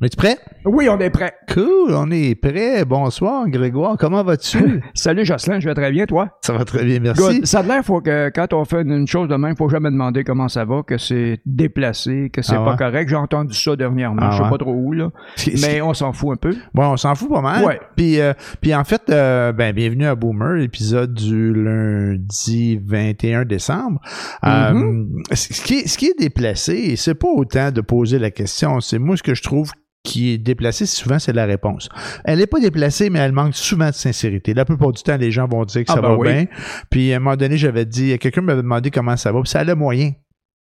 On est prêt? Oui, on est prêt. Cool, on est prêt. Bonsoir, Grégoire. Comment vas-tu? Salut Jocelyn, je vais très bien, toi? Ça va très bien, merci. Good. Ça a l'air faut que quand on fait une chose de même, faut jamais demander comment ça va, que c'est déplacé, que c'est Ah pas correct. J'ai entendu ça dernièrement, Ah je sais ouais? pas trop où, là. Mais on s'en fout un peu. Bon, on s'en fout pas mal. Ouais. Puis, euh, puis en fait, euh, ben, bienvenue à Boomer, épisode du lundi 21 décembre. Euh, Mm-hmm. ce, qui est, ce qui est déplacé, c'est pas autant de poser la question, c'est moi ce que je trouve qui est déplacé, souvent, c'est la réponse. Elle n'est pas déplacée, mais elle manque souvent de sincérité. La plupart du temps, les gens vont dire que Ah ça ben va oui. bien. Puis à un moment donné, j'avais dit, quelqu'un m'avait demandé comment ça va, puis ça allait moyen.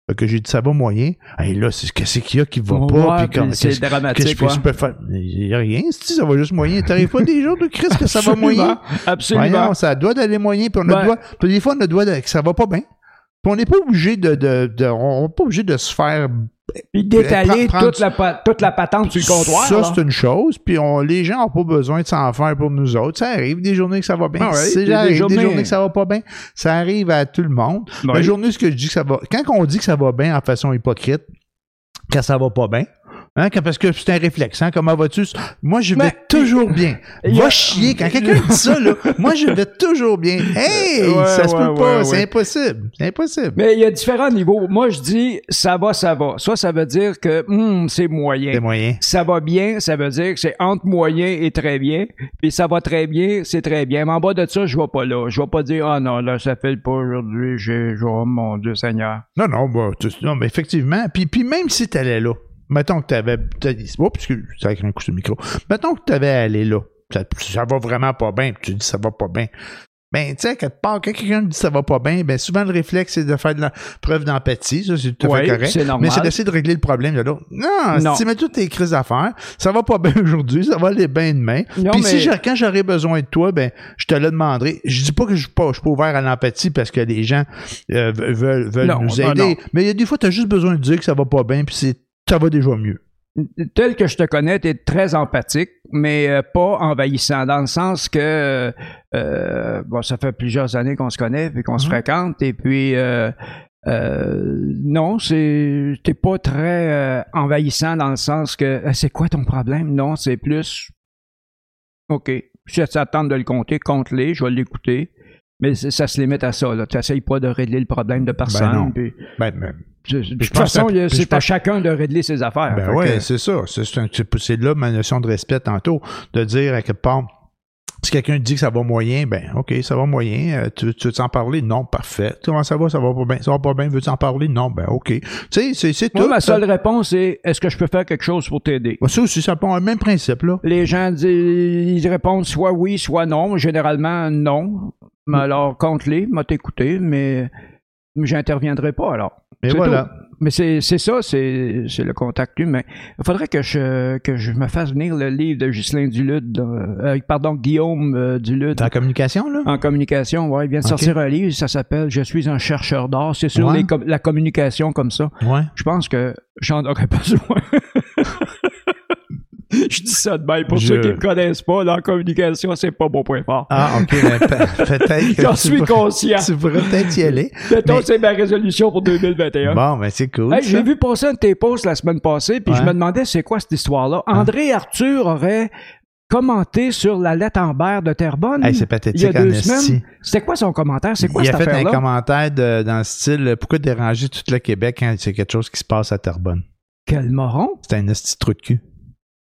Fait que j'ai dit ça va moyen. Et là, c'est qu'est-ce qu'il y a qui va pas, puis comme- c'est dramatique, Qu'est-ce que je peux faire? Il y a rien, si ça va juste moyen? T'arrives pas des jours de crise que ça va moyen? Absolument. Voyons, ça doit d'aller moyen, puis on a Ouais. doit, puis des fois, on a doit que ça va pas bien. Puis on n'est pas obligé de, de, de- on n'est pas obligé de se faire Puis prends toute, la, toute la patente sur le comptoir. ça, c'est une chose. Puis on, les gens n'ont pas besoin de s'en faire pour nous autres. Ça arrive des journées que ça va bien. Ah ouais, des- arrive des journées- journées que ça va pas bien. Ça arrive à tout le monde. La journée, ce que je dis que ça va. Quand on dit que ça va bien en façon hypocrite, quand ça va pas bien. Hein, parce que c'est un réflexe, hein, comment vas-tu? Moi, je vais Mais- toujours bien. Va a- chier. Quand quelqu'un dit ça, là, moi, je vais toujours bien. Hey! Ouais, ça se ouais, peut pas. C'est impossible. C'est impossible. Mais il y a différents niveaux. Moi, je dis ça va, ça va. Ça, ça veut dire que hum, c'est moyen. C'est moyen. Ça va bien, ça veut dire que c'est entre moyen et très bien. Puis ça va très bien, c'est très bien. Mais en bas de ça, je vais pas là. Je vais pas dire ah non, là, ça fait pas aujourd'hui. J'ai oh mon Dieu Seigneur. Non, non, bah, non, mais effectivement. Puis, puis même si tu allais là, mettons que tu avais. Oups, ça avec un coup sur le micro. Mettons que tu avais allé là. Ça, ça va vraiment pas bien, tu dis ça va pas bien. Ben, tu sais, quelque part, quand quelqu'un dit ça va pas bien, ben, souvent le réflexe, c'est de faire de la preuve d'empathie. Ça, c'est tout à Ouais, fait correct. Mais c'est d'essayer de régler le problème de l'autre. Non, Non. si tu mets toutes tes crises à faire, ça va pas bien aujourd'hui, ça va aller bien demain. Non, Puis mais- si j'ai- quand j'aurai besoin de toi, ben, je te le demanderai. Je dis pas que je suis pas, je suis pas ouvert à l'empathie parce que les gens euh, veulent, veulent Non, nous aider. Mais il y a des fois, tu as juste besoin de dire que ça va pas bien, puis c'est, ça va déjà mieux. Tel que je te connais, tu es très empathique, mais euh, pas envahissant, dans le sens que euh, bon, ça fait plusieurs années qu'on se connaît et qu'on se Mhm. fréquente, et puis euh, euh, non, c'est t'es pas très euh, envahissant dans le sens que c'est quoi ton problème? Non, c'est plus OK. Si ça te tente de le compter, compte-les, je vais l'écouter. Mais ça se limite à ça. Tu n'essayes pas de régler le problème de personne. non. puis- Ben, ben, de toute façon, c'est à chacun de régler ses affaires. ben que- c'est ça. C'est, là ma notion de respect tantôt, de dire à quelque part, si quelqu'un dit que ça va moyen, ben OK, ça va moyen. Euh, tu, tu veux t'en parler? Non, parfait. Comment ça va? Ça va pas bien? Ça va pas bien? Veux-tu en parler? Non, ben OK. Tu sais, c'est, c'est Moi, tout. ma seule réponse est est-ce que je peux faire quelque chose pour t'aider? Ça aussi, ça prend le même principe, là. Les gens disent, ils répondent soit oui, soit non. Généralement, non. Mais alors, compte-les, m'a t'écouter, mais, mais j'interviendrai pas alors. C'est voilà. tout. Mais c'est c'est ça, c'est c'est le contact humain. Il faudrait que je, que je me fasse venir le livre de Ghislain Dulude, euh, pardon, Guillaume euh, Dulude. En communication, là? En communication, ouais, il vient de sortir un livre, ça s'appelle Je suis un chercheur d'art. C'est sur Ouais. les com- la communication comme ça. Ouais. Je pense que j'en aurais besoin. Je dis ça de même. Pour Je- ceux qui ne me connaissent pas, la communication, c'est pas mon point fort. Ah, OK. pe- peut-être que J'en tu suis pourrais- conscient. Tu pourrais peut-être y aller. Mettons, mais- c'est ma résolution pour 2021. Bon, ben c'est cool. Hey. J'ai vu passer un de tes posts la semaine passée, puis je me demandais c'est quoi cette histoire-là? André Arthur aurait commenté sur la lettre Amber de Terrebonne. Hey, c'est il y a pathétique en deux semaines. C'était quoi son commentaire? C'est quoi Il a fait un commentaire de- dans le style Pourquoi déranger tout le Québec quand c'est quelque chose qui se passe à Terrebonne? Quel moron? C'est un esti trou de cul.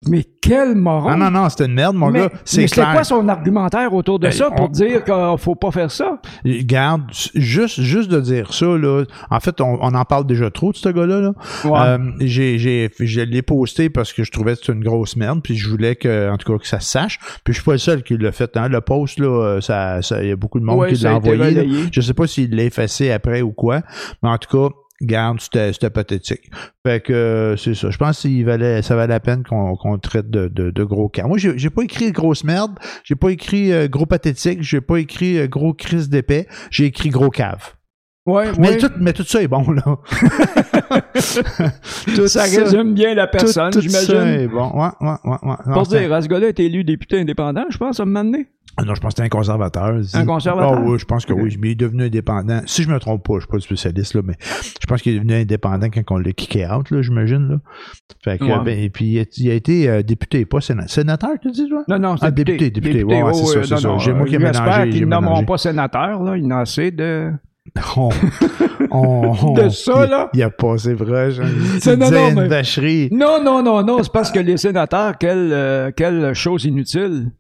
Mais quel moron! Non, non, non, c'est une merde, mon mais, gars. C'est mais c'était clair. quoi son argumentaire autour de Ben, ça pour on- dire qu'il faut pas faire ça? Garde, juste, juste de dire ça, là. En fait, on, on en parle déjà trop de ce gars-là. Là. Ouais. Euh, j'ai, j'ai, je l'ai posté parce que je trouvais que c'était une grosse merde, puis je voulais que, en tout cas, que ça se sache. Puis je suis pas le seul qui l'a fait. Hein. Le post, là, euh, ça, ça, il y a beaucoup de monde Ouais, qui l'a envoyé. Je sais pas s'il l'a effacé après ou quoi, mais en tout cas, garde, c'était, c'était pathétique. Fait que euh, c'est ça. Je pense qu'il valait, ça valait la peine qu'on, qu'on traite de, de, de gros cas. Moi, j'ai, pas écrit grosse merde, j'ai pas écrit euh, gros pathétique, j'ai pas écrit euh, gros crise d'épais, j'ai écrit gros cave. Ouais, Mais, ouais. tout, mais tout ça est bon, là. tout ça résume bien la personne, tout ça j'imagine. est bon. Ouais, ouais, ouais, ouais. Pour dire, ce gars-là a été élu député indépendant, je pense, à un moment donné. Ah non, je pense que c'est un conservateur. Un conservateur? Ah oui, je pense que oui. Mais il est devenu indépendant. Si je me trompe pas, je suis pas le spécialiste, là, mais je pense qu'il est devenu indépendant quand on l'a kické out, là, j'imagine. Là. Fait que, Ouais. ben, et puis, il a, il été euh, député, pas sénateur. Sénateur, tu dis, toi? Non, non, c'est Ah, député, député. Ouais, ouais, c'est ça, c'est ça. J'ai- moi qui ai J'espère mélangé, qu'ils ne nommeront pas sénateur, là. Il en assez de... On, on- on- De ça, il- là? Il a passé proche. hein. C'est- non, non, une mais- vacherie. Non, non, non, non, c'est parce que les sénateurs, quelle, euh, quelle chose inutile.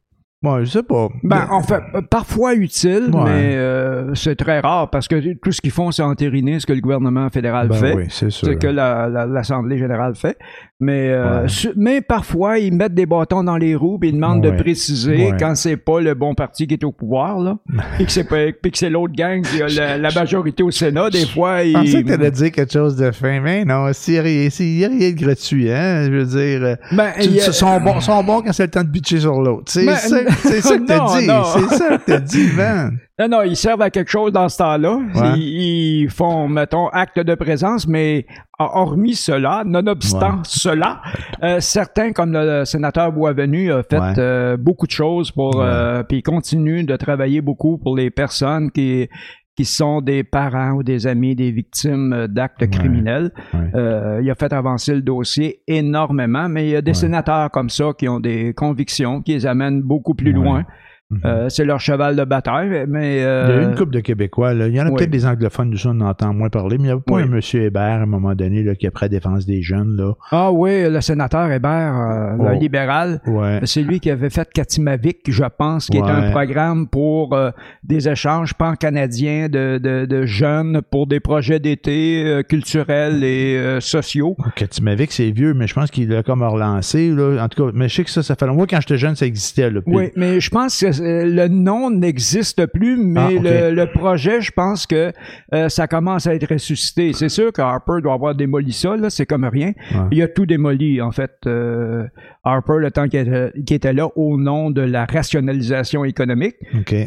Bon, je sais pas. Ben, en fait, euh, parfois utile, Ouais. mais euh, c'est très rare parce que tout ce qu'ils font, c'est entériner ce que le gouvernement fédéral Ben fait. oui, c'est sûr. ce que la- la- l'Assemblée générale fait. Mais, euh, Ouais. su- mais parfois, ils mettent des bâtons dans les roues et ils demandent de préciser quand c'est pas le bon parti qui est au pouvoir, là, puis que c'est l'autre gang qui a la, la majorité au Sénat. Des fois, Je ils... pensais que t'allais dire quelque chose de fin, mais non, s'il n'y a, rien de gratuit, hein, je veux dire, Ben, ils sont bons, sont bons quand c'est le temps de bitcher sur l'autre. Ben, c'est ça que t'as dit, c'est ça que t'as dit, man. Non, non, ils servent à quelque chose dans ce temps-là. Ouais. Ils, ils font, mettons, acte de présence, mais hormis cela, nonobstant Ouais. cela, euh, certains, comme le sénateur Boisvenu, a fait Ouais. euh, beaucoup de choses pour, euh, puis il continue de travailler beaucoup pour les personnes qui qui sont des parents ou des amis des victimes euh, d'actes Ouais. criminels. Ouais. Euh, il a fait avancer le dossier énormément, mais il y a des Ouais. sénateurs comme ça qui ont des convictions qui les amènent beaucoup plus Ouais. Loin. Mhm. Euh, c'est leur cheval de bataille, mais... Il y a euh, une couple de Québécois, là. Il y en a oui. peut-être des anglophones, nous, on entend moins parler, mais il y a pas Oui. un monsieur Hébert, à un moment donné, là, qui a pris la défense des jeunes, là. Ah oui, le sénateur Hébert, euh, le Oh. libéral, Ouais. c'est lui qui avait fait Katimavik, je pense, qui est un programme pour euh, des échanges pan-canadiens de, de, de jeunes pour des projets d'été euh, culturels et euh, sociaux. Katimavik, c'est vieux, mais je pense qu'il l'a comme relancé, là. En tout cas, mais je sais que ça, ça fait longtemps. Moi, quand j'étais jeune, ça existait, là. Puis- Oui, mais je pense que euh, le nom n'existe plus, mais Ah, le, le projet, je pense que euh, ça commence à être ressuscité. C'est sûr que Harper doit avoir démoli ça, là, c'est comme rien. Ouais. Il a tout démoli, en fait. euh, Harper, le temps qu'il était, là, au nom de la rationalisation économique,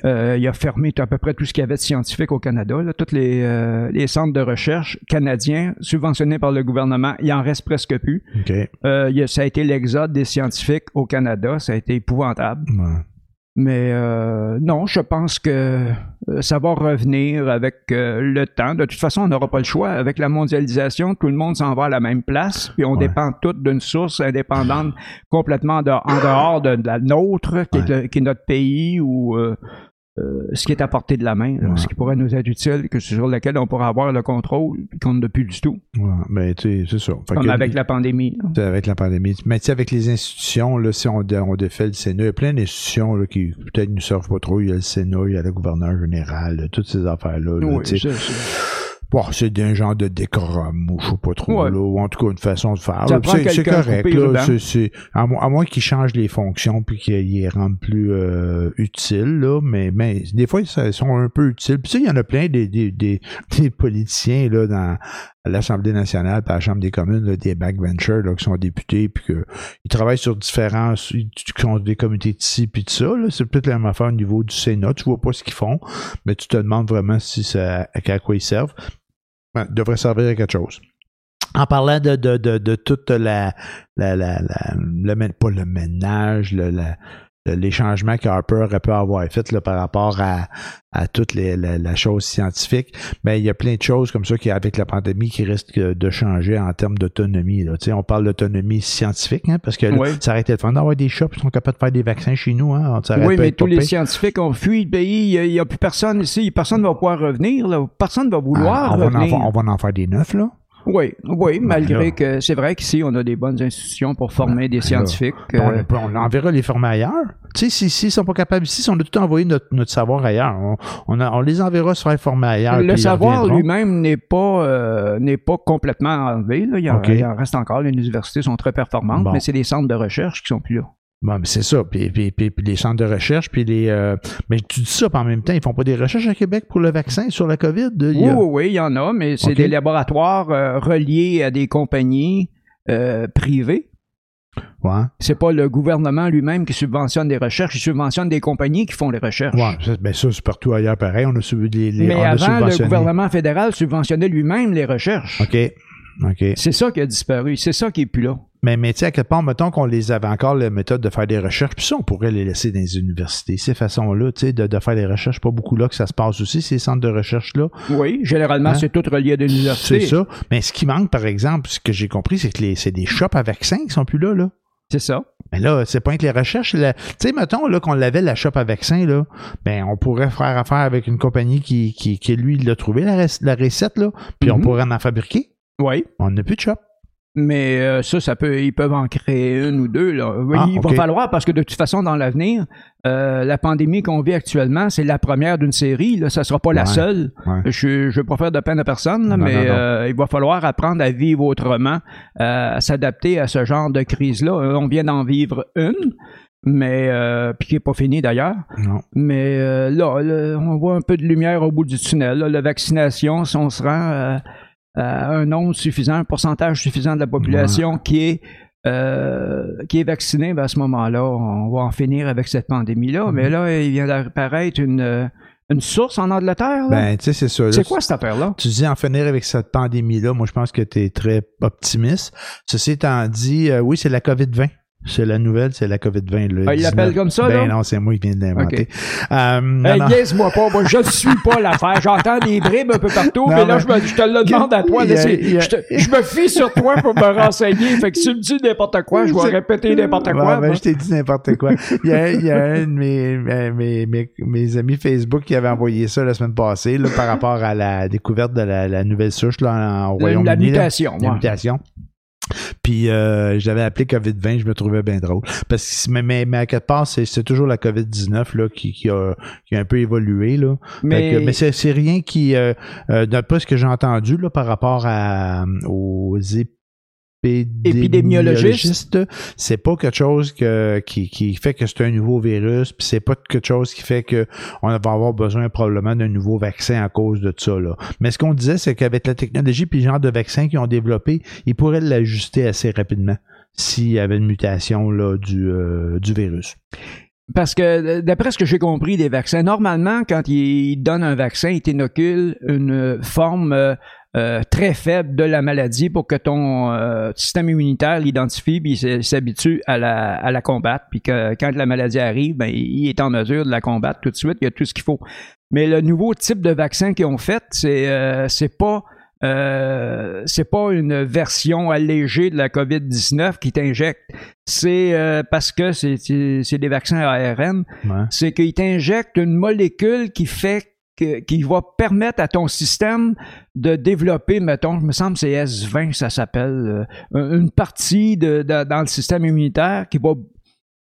euh, il a fermé à peu près tout ce qu'il y avait de scientifique au Canada. Là, tous les, euh, les centres de recherche canadiens subventionnés par le gouvernement, il en reste presque plus. Euh, il a- ça a été l'exode des scientifiques au Canada. Ça a été épouvantable. Ouais. Mais euh, non, je pense que euh, ça va revenir avec euh, le temps. De toute façon, on n'aura pas le choix. Avec la mondialisation, tout le monde s'en va à la même place, puis on Ouais. dépend toutes d'une source indépendante complètement de- en dehors de, de la nôtre, qui, est, le- qui est notre pays ou euh, ce qui est à portée de la main, Ouais. ce qui pourrait nous être utile, que sur lequel on pourrait avoir le contrôle, qu'on n'a plus du tout, Ouais. Ben, tu sais, c'est ça. Comme que- avec la pandémie. avec la pandémie. Mais tu sais, avec les institutions, là, si on, on défait le Sénat, il y a plein d'institutions là, qui peut-être ne servent pas trop. Il y a le Sénat, il y a le gouverneur général, là, toutes ces affaires-là. Oui, ça, ça. Bon, c'est d'un genre de décorum, ou je sais pas trop, Ouais. là, ou en tout cas une façon de faire. Ça C'est correct, là. à, mo- à moins qu'ils changent les fonctions puis qu'ils les rendent plus euh, utiles, là. Mais, mais des fois, ils sont un peu utiles. Puis sais, il y en a plein des, des, des, des politiciens, là, dans l'Assemblée nationale, à la Chambre des communes, là, des backbenchers, là, qui sont députés, puis que ils travaillent sur différents, qui sont des comités de ci, puis de ça, là. C'est peut-être la même affaire au niveau du Sénat. Tu vois pas ce qu'ils font, mais tu te demandes vraiment si ça, à quoi ils servent. Devrait servir à quelque chose. En parlant de, de, de, de toute la, la, la, pas le ménage, le, la- les changements que Harper aurait pu avoir fait là, par rapport à, à toute les, la, la chose scientifique, ben, il y a plein de choses comme ça qui, avec la pandémie, qui risquent de changer en termes d'autonomie. on parle d'autonomie scientifique, hein, parce que là, Oui. ça aurait été le fun d'avoir des chats qui sont capables de faire des vaccins chez nous. Hein, Oui, mais tous les scientifiques ont fui le pays. Il n'y a, plus personne ici. Personne ne va pouvoir revenir. Là. Personne ne va vouloir Ah, on, va en revenir. on va en faire des neufs, là. Oui, oui, malgré là. que c'est vrai qu'ici, on a des bonnes institutions pour former des ben là, scientifiques. Puis euh, On, on enverra les former ailleurs. Tu sais, si, s'ils sont pas capables ici, si on a tout envoyé notre, notre savoir ailleurs, on, on, a- on les enverra se faire former ailleurs. le savoir lui-même n'est pas euh, n'est pas complètement enlevé. Là. Il, en, OK. il en reste encore. Les universités sont très performantes, Bon. mais c'est les centres de recherche qui sont plus là. Bon, mais c'est ça. Puis, puis, puis, puis les centres de recherche, puis les. euh, mais tu dis ça, puis en même temps, ils font pas des recherches à Québec pour le vaccin sur la COVID? Y Oui, a- oui, oui, il y en a, mais c'est des laboratoires euh, reliés à des compagnies euh, privées. Ouais. C'est pas le gouvernement lui-même qui subventionne des recherches, il subventionne des compagnies qui font les recherches. Ouais, ça, ben ça, c'est partout ailleurs pareil. On a subi les. les- Mais a avant, le gouvernement fédéral subventionnait lui-même les recherches. OK. OK. C'est ça qui a disparu. C'est ça qui est plus là. Mais, mais tu sais, à quelque part, mettons qu'on les avait encore la méthode de faire des recherches, puis ça, on pourrait les laisser dans les universités. Ces façons-là, tu sais, de, de faire des recherches, pas beaucoup là que ça se passe aussi, ces centres de recherche-là. Oui, généralement, Hein? c'est tout relié à des universités. C'est ça. Mais ce qui manque, par exemple, ce que j'ai compris, c'est que c'est des shops à vaccins qui sont plus là, là. C'est ça. Mais là, c'est pas que les recherches. Tu sais, mettons là, qu'on l'avait, la shop à vaccins, là, ben, on pourrait faire affaire avec une compagnie qui, qui, qui lui, l'a trouvé, la, rec- la recette, là, puis on Mhm. pourrait en fabriquer. Oui. On n'a plus de shop. Mais euh, ça, ça peut, ils peuvent en créer une ou deux. Là. Oui, Ah, il va falloir, parce que de toute façon, dans l'avenir, euh, la pandémie qu'on vit actuellement, c'est la première d'une série. Là. Ça sera pas la seule. Ouais. Je je veux pas faire de peine à personne, là, Non, mais non, non. euh, il va falloir apprendre à vivre autrement, à s'adapter à ce genre de crise-là. On vient d'en vivre une, mais euh, puis qui n'est pas finie d'ailleurs. Mais euh, là, là, on voit un peu de lumière au bout du tunnel. là. La vaccination, si on se rend euh, un nombre suffisant, un pourcentage suffisant de la population qui est euh, qui est vaccinée, ben à ce moment-là, on va en finir avec cette pandémie-là. Mhm. Mais là, il vient d'apparaître une, euh, une source en Angleterre. là. Ben, tu sais, c'est ça. c'est quoi cette affaire-là? Tu dis en finir avec cette pandémie-là. Moi, je pense que tu es très optimiste. Ceci étant dit, euh, oui, c'est la COVID-20. C'est la nouvelle, c'est la COVID-20. le Ah, il 19. l'appelle comme ça, ben là? non, c'est moi qui viens de l'inventer. Ok. Euh, Hey, niaise-moi pas, moi, je ne suis pas l'affaire. J'entends des bribes un peu partout, Non, mais là, je, me- je te le demande à toi. Là, a- je, te- je me fie sur toi pour me renseigner. Fait que si tu me dis n'importe quoi, je vais répéter n'importe quoi. ben, moi. je t'ai dit n'importe quoi. Il y a, il y a un de mes, mes, mes, mes- amis Facebook qui avait envoyé ça la semaine passée là, par rapport à la découverte de la, la nouvelle souche là, en, La- Royaume-Uni. la là. mutation, La ouais. Puis euh, je l'avais appelé COVID-20, je me trouvais bien drôle. Parce que mais, mais, mais à quelque part, c'est, c'est toujours la COVID-19 là, qui, qui, a, qui a un peu évolué. Là. Mais, que- mais c'est, c'est rien qui, euh, euh, d'après ce que j'ai entendu là, par rapport à, aux épidémiologistes, c'est pas quelque chose que, qui, qui fait que c'est un nouveau virus, puis c'est pas quelque chose qui fait que on va avoir besoin probablement d'un nouveau vaccin à cause de ça. Là. Mais ce qu'on disait, c'est qu'avec la technologie puis le genre de vaccin qu'ils ont développé, ils pourraient l'ajuster assez rapidement s'il y avait une mutation là, du, euh, du virus. parce que d'après ce que j'ai compris des vaccins, normalement, quand ils donnent un vaccin, ils t'inoculent une forme euh, euh, très faible de la maladie pour que ton euh, système immunitaire l'identifie puis il s'habitue à la, à la combattre. Puis que quand la maladie arrive, ben, il est en mesure de la combattre tout de suite. Il y a tout ce qu'il faut. Mais le nouveau type de vaccin qu'ils ont fait, c'est euh, c'est pas euh, c'est pas une version allégée de la COVID-19 qui t'injecte. C'est euh, parce que c'est des vaccins ARN. Ouais. C'est qu'ils t'injectent une molécule qui fait qui va permettre à ton système de développer, mettons, je me semble c'est S20, ça s'appelle, euh, une partie de, de- dans le système immunitaire qui va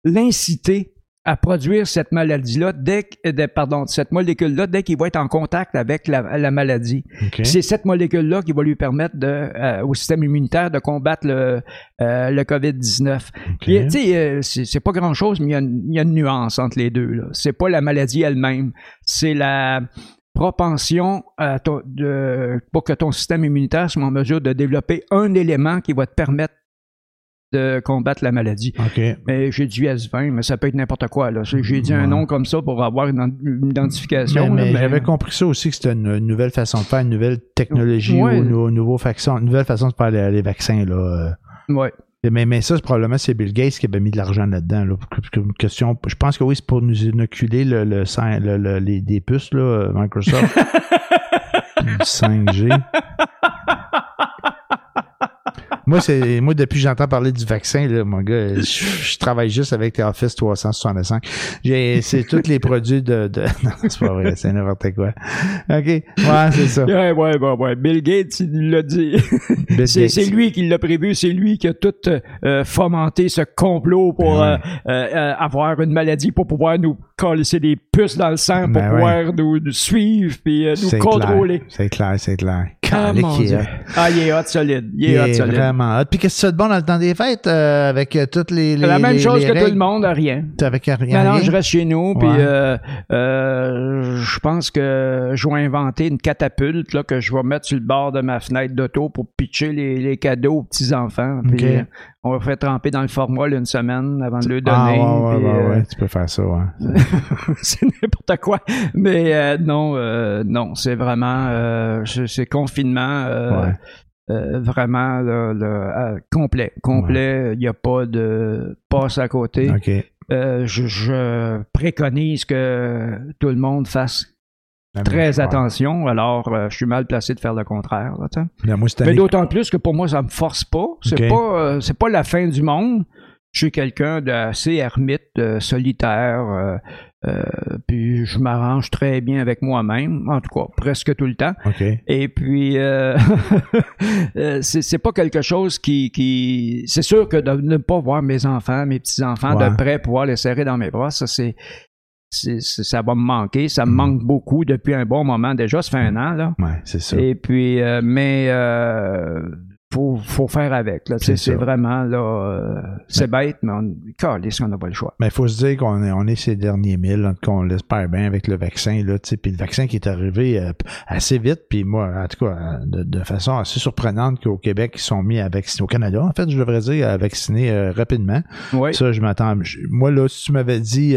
l'inciter à produire cette maladie-là, dès que, de- pardon, cette molécule-là, dès qu'il va être en contact avec la, la maladie. C'est cette molécule-là qui va lui permettre de, euh, au système immunitaire de combattre le, euh, le COVID-19. OK. Puis, tu sais, euh, c'est pas grand-chose, mais il y, a une- il y a une nuance entre les deux. C'est pas la maladie elle-même, c'est la propension à ton- de, pour que ton système immunitaire soit en mesure de développer un élément qui va te permettre de combattre la maladie. Mais j'ai dit S20, mais ça peut être n'importe quoi. là. J'ai dit un Ouais. nom comme ça pour avoir une, une identification. Mais, mais mais- j'avais compris ça aussi que c'était une, une nouvelle façon de faire, une nouvelle technologie Ouais. ou une, nouveau façon, une nouvelle façon de faire les, les vaccins. Là. Ouais. Euh, Mais, mais ça, probablement c'est Bill Gates qui avait mis de l'argent là-dedans. Là, question, je pense que oui, c'est pour nous inoculer le, le, cin- le- le- les, des puces, là, euh, Microsoft. du 5G. Moi, c'est moi depuis que j'entends parler du vaccin, là, mon gars, je, je travaille juste avec Office 365. J'ai c'est tous les produits de, de... Non, c'est pas vrai, c'est n'importe quoi. OK. Ouais, c'est ça. Ouais, ouais, ouais, ouais. Bill Gates, il l'a dit. C'est lui qui l'a prévu, c'est lui qui a tout euh, fomenté ce complot pour Ben euh, euh, euh, avoir une maladie, pour pouvoir nous coller des puces dans le sang, pour Ben pouvoir nous, nous suivre puis euh, nous contrôler. C'est clair, c'est clair. Ah, mon il est Dieu. hot. Ah, il est hot solide. Il Il est hot est solide. vraiment hot. Puis qu'est-ce que tu as de bon dans le temps des fêtes euh, avec euh, toutes les, les La même les- chose les que tout le monde, rien. Avec rien. Non, je reste chez nous, puis euh, je pense que je vais inventer une catapulte là, que je vais mettre sur le bord de ma fenêtre d'auto pour pitcher les, les cadeaux aux petits-enfants. Puis on va faire tremper dans le formol une semaine avant de le Ah, donner. ouais, ouais, puis, ouais, ouais, tu peux faire ça, ouais. c'est n'importe quoi. Mais euh, non, euh, non, c'est vraiment euh, c'est confinement. euh, Ouais. euh, vraiment le, le, euh, complet. Complet, il n'y a pas de passe à côté. Euh, je, je préconise que tout le monde fasse Ben, très attention. Alors, je suis mal placé de faire le contraire. là, moi, Mais année- d'autant plus que pour moi, ça me force pas. C'est Ok. pas, c'est pas la fin du monde. Je suis quelqu'un d'assez ermite, euh, solitaire, euh, euh, puis je m'arrange très bien avec moi-même, en tout cas, presque tout le temps. OK. Et puis, euh, c'est pas quelque chose qui... qui c'est sûr que de ne pas voir mes enfants, mes petits-enfants Ouais. de près, pouvoir les serrer dans mes bras, ça, c'est... ça va me manquer. Ça me Mm. manque beaucoup depuis un bon moment déjà. Ça fait un an, là. Ouais, c'est ça. Et puis, euh, mais euh, faut, faut faire avec. Là, C'est c'est vraiment là, euh, c'est bête, mais on, calisse qu'on n'a pas le choix. Mais il faut se dire qu'on est, on est ces derniers mille, en tout cas, on l'espère bien avec le vaccin, là, tu sais, puis le vaccin qui est arrivé euh, assez vite, puis moi, en tout cas, euh, de, de façon assez surprenante qu'au Québec, ils sont mis à vacciner, au Canada, en fait, je devrais dire, à vacciner euh, rapidement. Oui. Ça, je m'attends. Moi, là, si tu m'avais dit,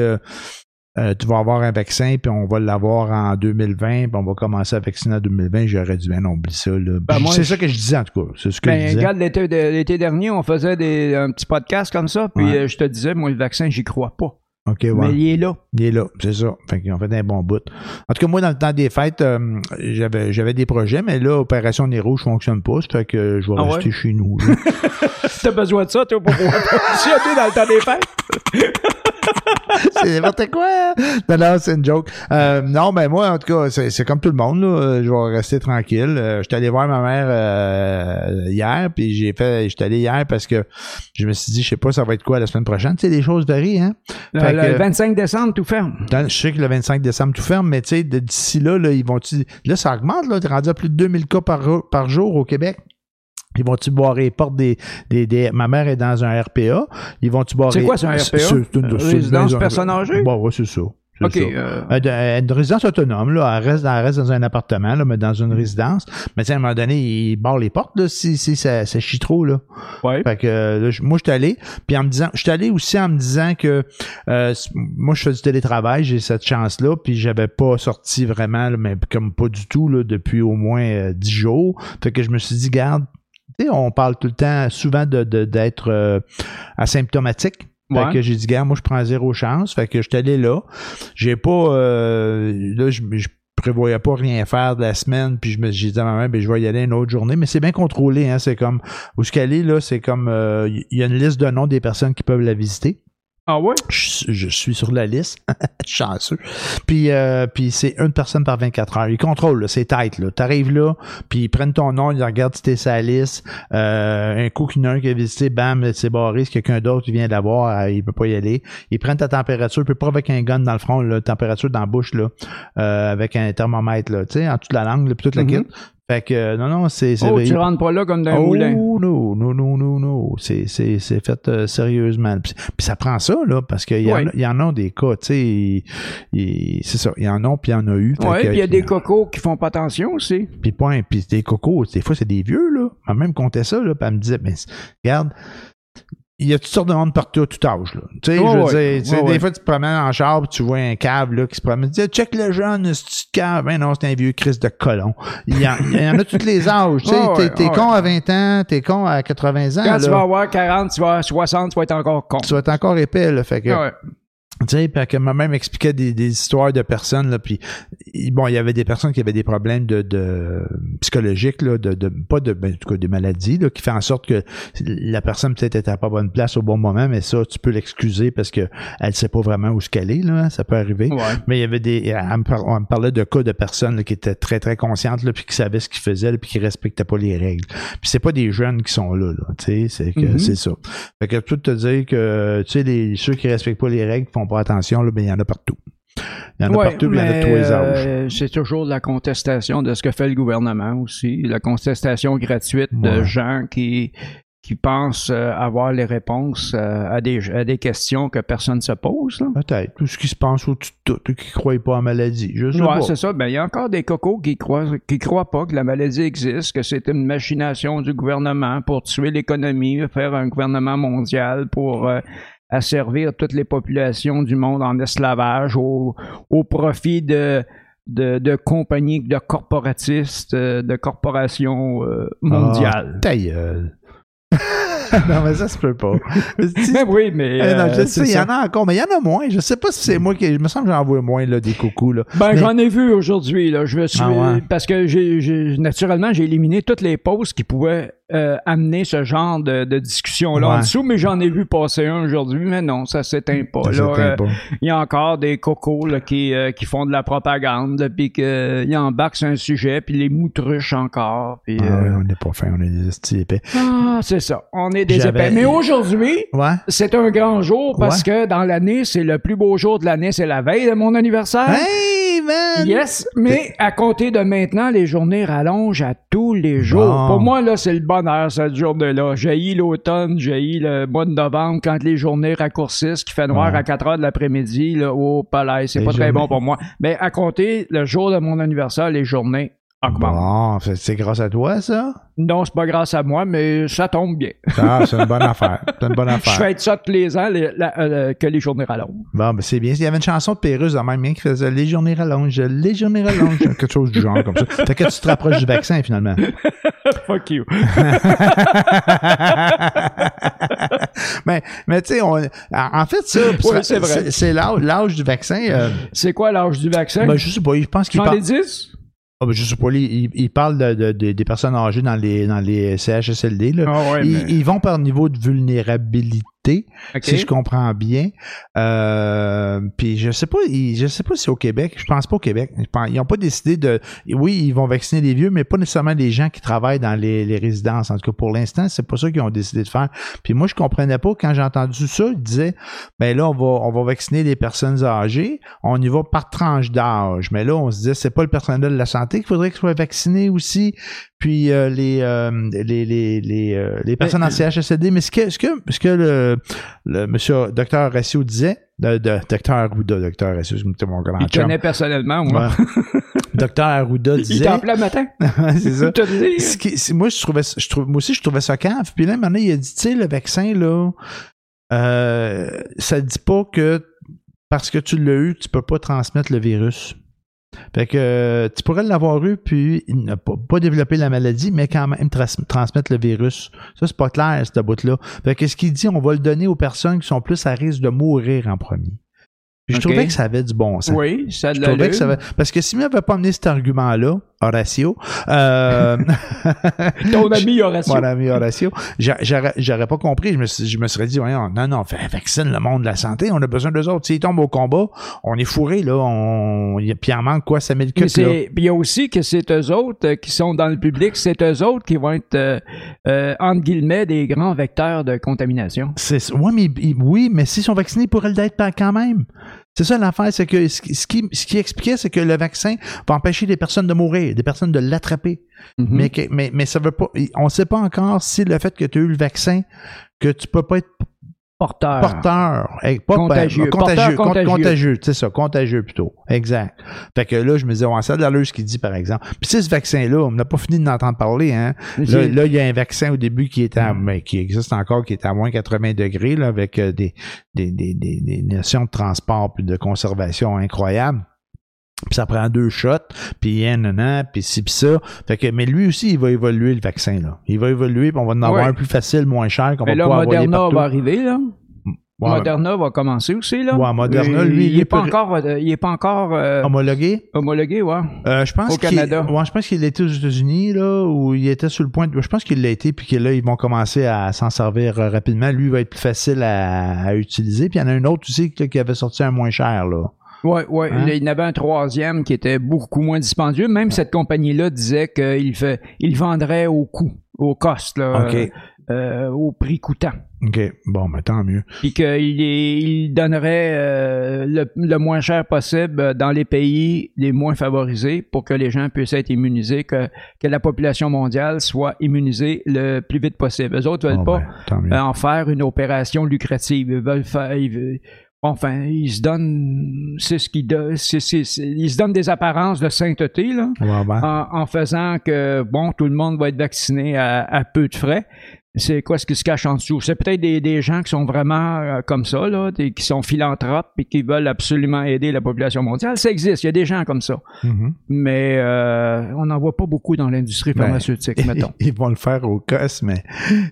euh, tu vas avoir un vaccin, puis on va l'avoir en 2020, puis on va commencer à vacciner en 2020, j'aurais dû bien oublie ça. Là. Ben, moi, c'est je- ça que je disais, en tout cas. C'est ce que je Ben, disais. regarde, l'été, de- l'été dernier, on faisait des, un petit podcast comme ça, puis Ouais. euh, je te disais, moi, le vaccin, j'y crois pas. OK, ouais. Mais il est là. Il est là, c'est ça. Fait qu'ils ont fait un bon bout. En tout cas, moi, dans le temps des fêtes, euh, j'avais, j'avais des projets, mais là, Opération Nez Rouge fonctionne pas. Ça fait que je vais Ah ouais? rester chez nous. T'as besoin de ça, toi, pour pouvoir fonctionner dans le temps des fêtes? c'est n'importe quoi. Non, non, c'est une joke. Euh, non, mais moi, en tout cas, c'est, c'est comme tout le monde. Là. Je vais rester tranquille. Euh, j'étais allé voir ma mère euh, hier, puis j'ai fait. J'étais allé hier parce que je me suis dit, je sais pas, ça va être quoi la semaine prochaine. Tu sais, les choses varient, hein. Le, Fait le que- 25 décembre, tout ferme. Dans- je sais que le 25 décembre, tout ferme, mais tu sais, d'ici là, là, ils vont-tu. Là, ça augmente, là. T'es rendu à plus de 2000 cas par jour au Québec. Ils vont-tu boire les portes des, des, des- Ma mère est dans un RPA. Ils vont-tu boire C'est quoi, c'est un RPA? Résidence personnes âgées? Bon, ouais, c'est ça. C'est euh, Euh, Une résidence autonome, là, elle reste, elle reste dans un appartement, là, mais dans une résidence. Mais tu sais, à un moment donné, ils barrent les portes, là, si, si ça, ça chie trop, là. ouais. Fait que euh, là, moi, je suis allé, puis en me disant, je suis allé aussi en me disant que euh, moi, je fais du télétravail, j'ai cette chance-là, puis j'avais pas sorti vraiment, là, mais comme pas du tout, là, depuis au moins euh, dix jours. Fait que je me suis dit, garde, on parle tout le temps, souvent de de- d'être euh, asymptomatique. Fait Ouais. que j'ai dit, gars, moi, je prends zéro chance. Fait que je suis allé là. J'ai pas, euh, là, je, je prévoyais pas rien faire de la semaine, puis je me j'ai dit à ma mère, ben, je vais y aller une autre journée, mais c'est bien contrôlé, hein, c'est comme, où ce qu'elle est, là, c'est comme, euh, il y a une liste de noms des personnes qui peuvent la visiter. Ah ouais? Je, je suis sur la liste. Chanceux. Puis, euh, puis c'est une personne par 24 heures. Ils contrôlent, là, c'est tight. Là. T'arrives là, puis ils prennent ton nom, ils regardent si t'es la liste. Euh, un coup qu'il y en a un qui a visité, bam, c'est barré. Si quelqu'un d'autre qui vient d'avoir, euh, il peut pas y aller. Ils prennent ta température, puis pas avec un gun dans le front, là, température dans la bouche, là, euh, avec un thermomètre, là, tu sais, en toute la langue, là, puis toute la Mhm. kit. Fait que, euh, non, non, c'est... c'est Oh, tu rentres pas là comme dans un Oh moulin. non, non, non, non, non. C'est, c'est, c'est fait euh, sérieusement. Puis, puis ça prend ça, là, parce qu'il y, y en a des cas, tu sais. C'est ça, il y en a, puis il y en a eu. Que- puis il y a des cocos qui font pas attention aussi. Puis point, puis des cocos, des fois, c'est des vieux, là. Ma même comptait ça, là, puis elle me disait, mais regarde, il y a toutes sortes de monde partout à tout âge, là. Tu sais, je veux ouais. dire, tu sais, Ouais, des fois, tu te promènes en char, puis tu vois un cave, là, qui se promène. Tu dis, check le jeune, ce petit cave. Ben non, c'est un vieux Christ de colon. Il y en, il y en a tous les âges, tu sais. T'es, con à 20 ans, t'es con à 80 ans, Quand là. tu vas avoir 40, tu vas avoir 60, tu vas être encore con. tu vas être encore épais, là. Fait que, ouais. Tu sais, puis que ma-même expliquait des, des histoires de personnes, là, puis bon, il y avait des personnes qui avaient des problèmes de, de psychologiques, là, de, de pas de, ben, en tout cas, des maladies, là, qui fait en sorte que la personne peut-être était à pas bonne place au bon moment, mais ça, tu peux l'excuser parce que elle sait pas vraiment où ce qu'elle est, là, ça peut arriver. Ouais. Mais il y avait des, elle me, par- on me parlait de cas de personnes là, qui étaient très très conscientes là, puis qui savaient ce qu'ils faisaient, là, puis qui respectaient pas les règles. Puis c'est pas des jeunes qui sont là, là tu sais, c'est que Mhm. c'est ça. Fait que tout te dire que tu sais, les ceux qui respectent pas les règles, qui font pas attention, là, ben il y en a partout. Il y en a Ouais, partout, puis il y en a de mais, tous les âges. euh, c'est toujours la contestation de ce que fait le gouvernement aussi, la contestation gratuite de gens qui qui pensent euh, avoir les réponses euh, à des à des questions que personne se pose. Peut-être. Tout ce qui se passe au-dessus de tout, qui ne croient pas en maladie. Je sais Ouais, c'est ça. Ben, il y a encore des cocos qui croient, qui croient pas que la maladie existe, que c'est une machination du gouvernement pour tuer l'économie, faire un gouvernement mondial pour euh, asservir toutes les populations du monde en esclavage au, au profit de de, de compagnies, de corporatistes, euh, de corporations euh, mondiales. Ah, ta gueule. non, mais ça se peut pas. Mais Mais oui, mais. Eh non, euh, je c'est sais, il y en a encore, mais il y en a moins. Je sais pas si c'est moi qui. Il me semble que j'en vois moins, là, des coucous, là. Ben, Mais- j'en ai vu aujourd'hui, là. Je me suis. Ah ouais. Parce que j'ai- naturellement, j'ai éliminé toutes les pauses qui pouvaient euh, amener ce genre de, de discussion-là en dessous, mais j'en ai vu passer un aujourd'hui, mais non, ça s'éteint pas. Euh, pas. Il y a encore des cocos là, qui, euh, qui font de la propagande, puis qu'ils embarquent sur un sujet, puis les moutruches encore. Puis, Ah euh, on n'est pas fin, on est des épais. ah, c'est ça. On est des épais. Mais aujourd'hui, Ouais. c'est un grand jour parce que dans l'année, c'est le plus beau jour de l'année, c'est la veille de mon anniversaire. Hey, man! Yes, mais à compter de maintenant, les journées rallongent à tous les jours. Bon. Pour moi, là, c'est le bonheur, cette journée-là. J'ai l'automne, j'ai le mois de novembre, quand les journées raccourcissent, qu'il fait noir à 4 heures de l'après-midi, là, au palais. C'est pas très bon pour moi. Mais à compter, le jour de mon anniversaire, les journées Bon, fait- c'est grâce à toi, ça? Non, c'est pas grâce à moi, mais ça tombe bien. Ah, c'est une bonne affaire. C'est une bonne Je affaire. fais ça tous les ans, les- la- euh, que les journées rallongent. Bon, ben c'est bien. Il y avait une chanson de Pérusse dans même bien qui faisait Les journées rallongent, les journées rallongent, quelque chose du genre comme ça. Fait que tu te rapproches du vaccin finalement. Fuck you. mais mais tu sais, en fait, ça, Ouais, c'est l'âge du vaccin. euh, C'est quoi l'âge du vaccin? ben, je sais pas, je pense qu'il parle. ai 10? Ah, ben, je sais pas, il, il- il parle de, de- de- des personnes âgées dans les, dans les CHSLD. Là. Ah ouais, ils, mais- ils vont par niveau de vulnérabilité, Si je comprends bien. Euh, puis je sais pas, je sais pas si au Québec, je pense pas au Québec. Ils n'ont pas décidé de. Oui, ils vont vacciner les vieux, mais pas nécessairement les gens qui travaillent dans les, les résidences. En tout cas, pour l'instant, c'est pas ça qu'ils ont décidé de faire. Puis moi, je comprenais pas quand j'ai entendu ça. Ils disaient, ben là, on va, on va vacciner les personnes âgées. On y va par tranche d'âge. Mais là, on se disait, c'est pas le personnel de la santé qu'il faudrait qu'il soit vacciné aussi. Puis euh, les, euh, les, les, les, euh, les personnes en CHSLD. Mais ce que, ce que, ce que le, le monsieur docteur Ratio disait, de, de, docteur Arruda, docteur Ratio, c'est mon grand Il connaît personnellement, moi. Ouais. docteur Arruda Il disait. t'appelait le matin. c'est ça. Il. Ce qui- moi, je trouvais, je trouve, moi aussi, je trouvais ça cave. Puis là, un moment donné, il a dit, tu sais, le vaccin, là, euh, ça dit pas que parce que tu l'as eu, tu peux pas transmettre le virus. Fait que euh, tu pourrais l'avoir eu, puis ne pas, pas développer la maladie, mais quand même transmettre le virus. Ça, c'est pas clair, cette bout-là. Fait que ce qu'il dit, on va le donner aux personnes qui sont plus à risque de mourir en premier. Puis je trouvais que ça avait du bon sens. Oui, ça de Je trouvais que ça avait- Parce que s'il m'avait pas amené cet argument-là, Horatio, euh, Ton ami Horatio. mon ami Horatio, j'a- j'aurais pas compris. Je me, suis- je me serais dit, voyons, non, non, vaccine le monde de la santé, on a besoin d'eux autres. S'ils tombent au combat, on est fourré, là. On, y a- puis il en manque quoi, 5000 Mais cuts, là? c'est- puis il y a aussi que c'est eux autres euh, qui sont dans le public, c'est eux autres qui vont être, euh, euh, entre guillemets, des grands vecteurs de contamination. Ouais, mais, oui, mais s'ils sont vaccinés, ils pourraient l'être quand même. C'est ça l'affaire, c'est que ce qui, ce qui, ce qui expliquait, c'est que le vaccin va empêcher des personnes de mourir, des personnes de l'attraper. Mhm. Mais, mais, mais ça veut pas. On ne sait pas encore si le fait que tu as eu le vaccin, que tu peux pas être Porteur. porteur. Pas- Contagieux. ben, contagieux. Porteur contagieux. contagieux, c'est ça, contagieux plutôt. Exact. Fait que là, je me disais, on ça a de ce qu'il dit, par exemple. Puis tu sais, ce vaccin-là, on n'a pas fini d'en entendre parler, hein. Là, C'est- là, il y a un vaccin au début qui est à, Mm. mais qui existe encore, qui est à moins 80 degrés, là, avec euh, des, des, des, des, des notions de transport puis de conservation incroyables. Puis ça prend deux shots, puis un, un, un, puis ci, puis ça. Fait que, mais lui aussi, il va évoluer le vaccin, là. Il va évoluer, puis on va en avoir Ouais. un plus facile, moins cher, qu'on va là, pouvoir envoyer Moderna partout. va arriver, là. Ouais, Moderna va commencer aussi, là. Ouais, Moderna, lui, il il est est pas encore, euh, il est pas encore euh, homologué? homologué, ouais. Euh, je pense Au qu'il- Canada. Ouais, je pense qu'il était aux États-Unis, là, où il était sur le point de, je pense qu'il l'a été, puis que là, ils vont commencer à s'en servir euh, rapidement. Lui, il va être plus facile à, à utiliser. Puis il y en a un autre aussi là, qui avait sorti un moins cher, là. Ouais, ouais. Hein? Il y en avait un troisième qui était beaucoup moins dispendieux. Même cette compagnie-là disait qu'il fait, il vendrait au coût, au cost, là, euh, euh, au prix coûtant. OK. Bon, ben, tant mieux. Puis qu'il il donnerait euh, le, le moins cher possible dans les pays les moins favorisés pour que les gens puissent être immunisés, que, que la population mondiale soit immunisée le plus vite possible. Eux autres veulent Bon, pas ben, en faire une opération lucrative. Ils veulent faire. ils veulent- enfin, ils se donnent. C'est ce qu'ils donnent. ils se donnent des apparences de sainteté, là, Ouais, en, en faisant que, bon, tout le monde va être vacciné à, à peu de frais. C'est quoi ce qui se cache en dessous? C'est peut-être des, des gens qui sont vraiment euh, comme ça, là, des- qui sont philanthropes et qui veulent absolument aider la population mondiale. Ça existe, il y a des gens comme ça. Mhm. Mais euh, on n'en voit pas beaucoup dans l'industrie Ben, pharmaceutique, mettons. Ils vont le faire au COS, mais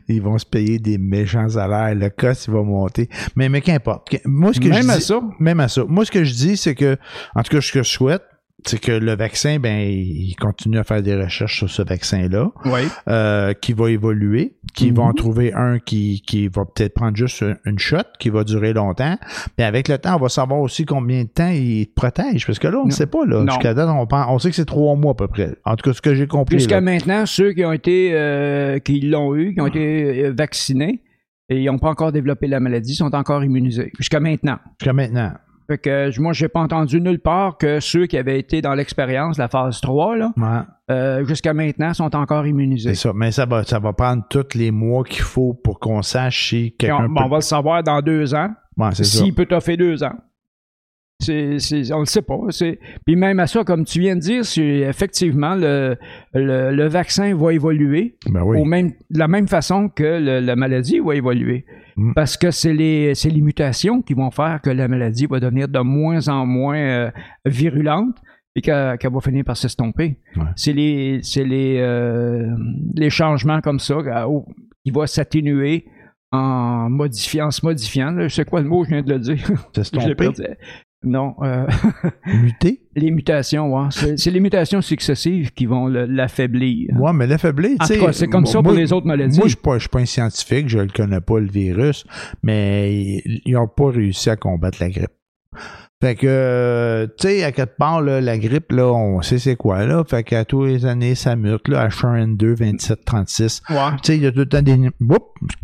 ils vont se payer des méchants salaires. Le COS, il va monter. Mais, mais qu'importe. Moi, ce que Même je à dis, ça. même à ça. Moi, ce que je dis, c'est que, en tout cas, ce que je souhaite, c'est que le vaccin, ben, il continue à faire des recherches sur ce vaccin-là, Oui. euh, qui va évoluer, qui va en Mhm. trouver un qui, qui va peut-être prendre juste une- shot, qui va durer longtemps. Puis avec le temps, on va savoir aussi combien de temps il te protège. Parce que là, on ne sait pas, là. Jusqu'à date, on, pense- on sait que c'est trois mois à peu près. En tout cas, ce que j'ai compris. Jusqu'à maintenant, ceux qui ont été, euh, qui l'ont eu, qui ont été euh, vaccinés et ils n'ont pas encore développé la maladie, sont encore immunisés. Jusqu'à maintenant. Jusqu'à maintenant. Fait que moi, j'ai pas entendu nulle part que ceux qui avaient été dans l'expérience, la phase 3, là, Ouais. euh, jusqu'à maintenant, sont encore immunisés. C'est ça. Mais ça va, ça va prendre tous les mois qu'il faut pour qu'on sache si on, quelqu'un bon, on va le savoir dans deux ans, Ouais, s'il peut t'offrir deux ans. C'est, c'est- on le sait pas. C'est, puis même à ça, comme tu viens de dire, c'est effectivement le, le, le vaccin va évoluer Ben oui. au même, de la même façon que le- la maladie va évoluer. Mm. Parce que c'est les, c'est les mutations qui vont faire que la maladie va devenir de moins en moins euh, virulente et qu'elle, va finir par s'estomper. Ouais. C'est les, c'est les, euh, les changements comme ça euh, qui vont s'atténuer en modifiant, en se modifiant. Je sais quoi le mot, je viens de le dire. C'est Non, euh, Muté. les mutations, ouais. c'est, les mutations successives qui vont l'affaiblir. Ouais, mais l'affaibli, En tu sais. c'est comme ça pour moi- les autres maladies. Moi, je je suis pas un scientifique, je le connais pas, le virus, mais ils n'ont pas réussi à combattre la grippe. Fait que, euh, tu sais, à quelque part, là, la grippe, là, on sait c'est quoi, là. Fait qu'à tous les années, ça mute, là, H1N2, 27, 36. Ouais. Tu sais, il y a tout le temps des... Oups!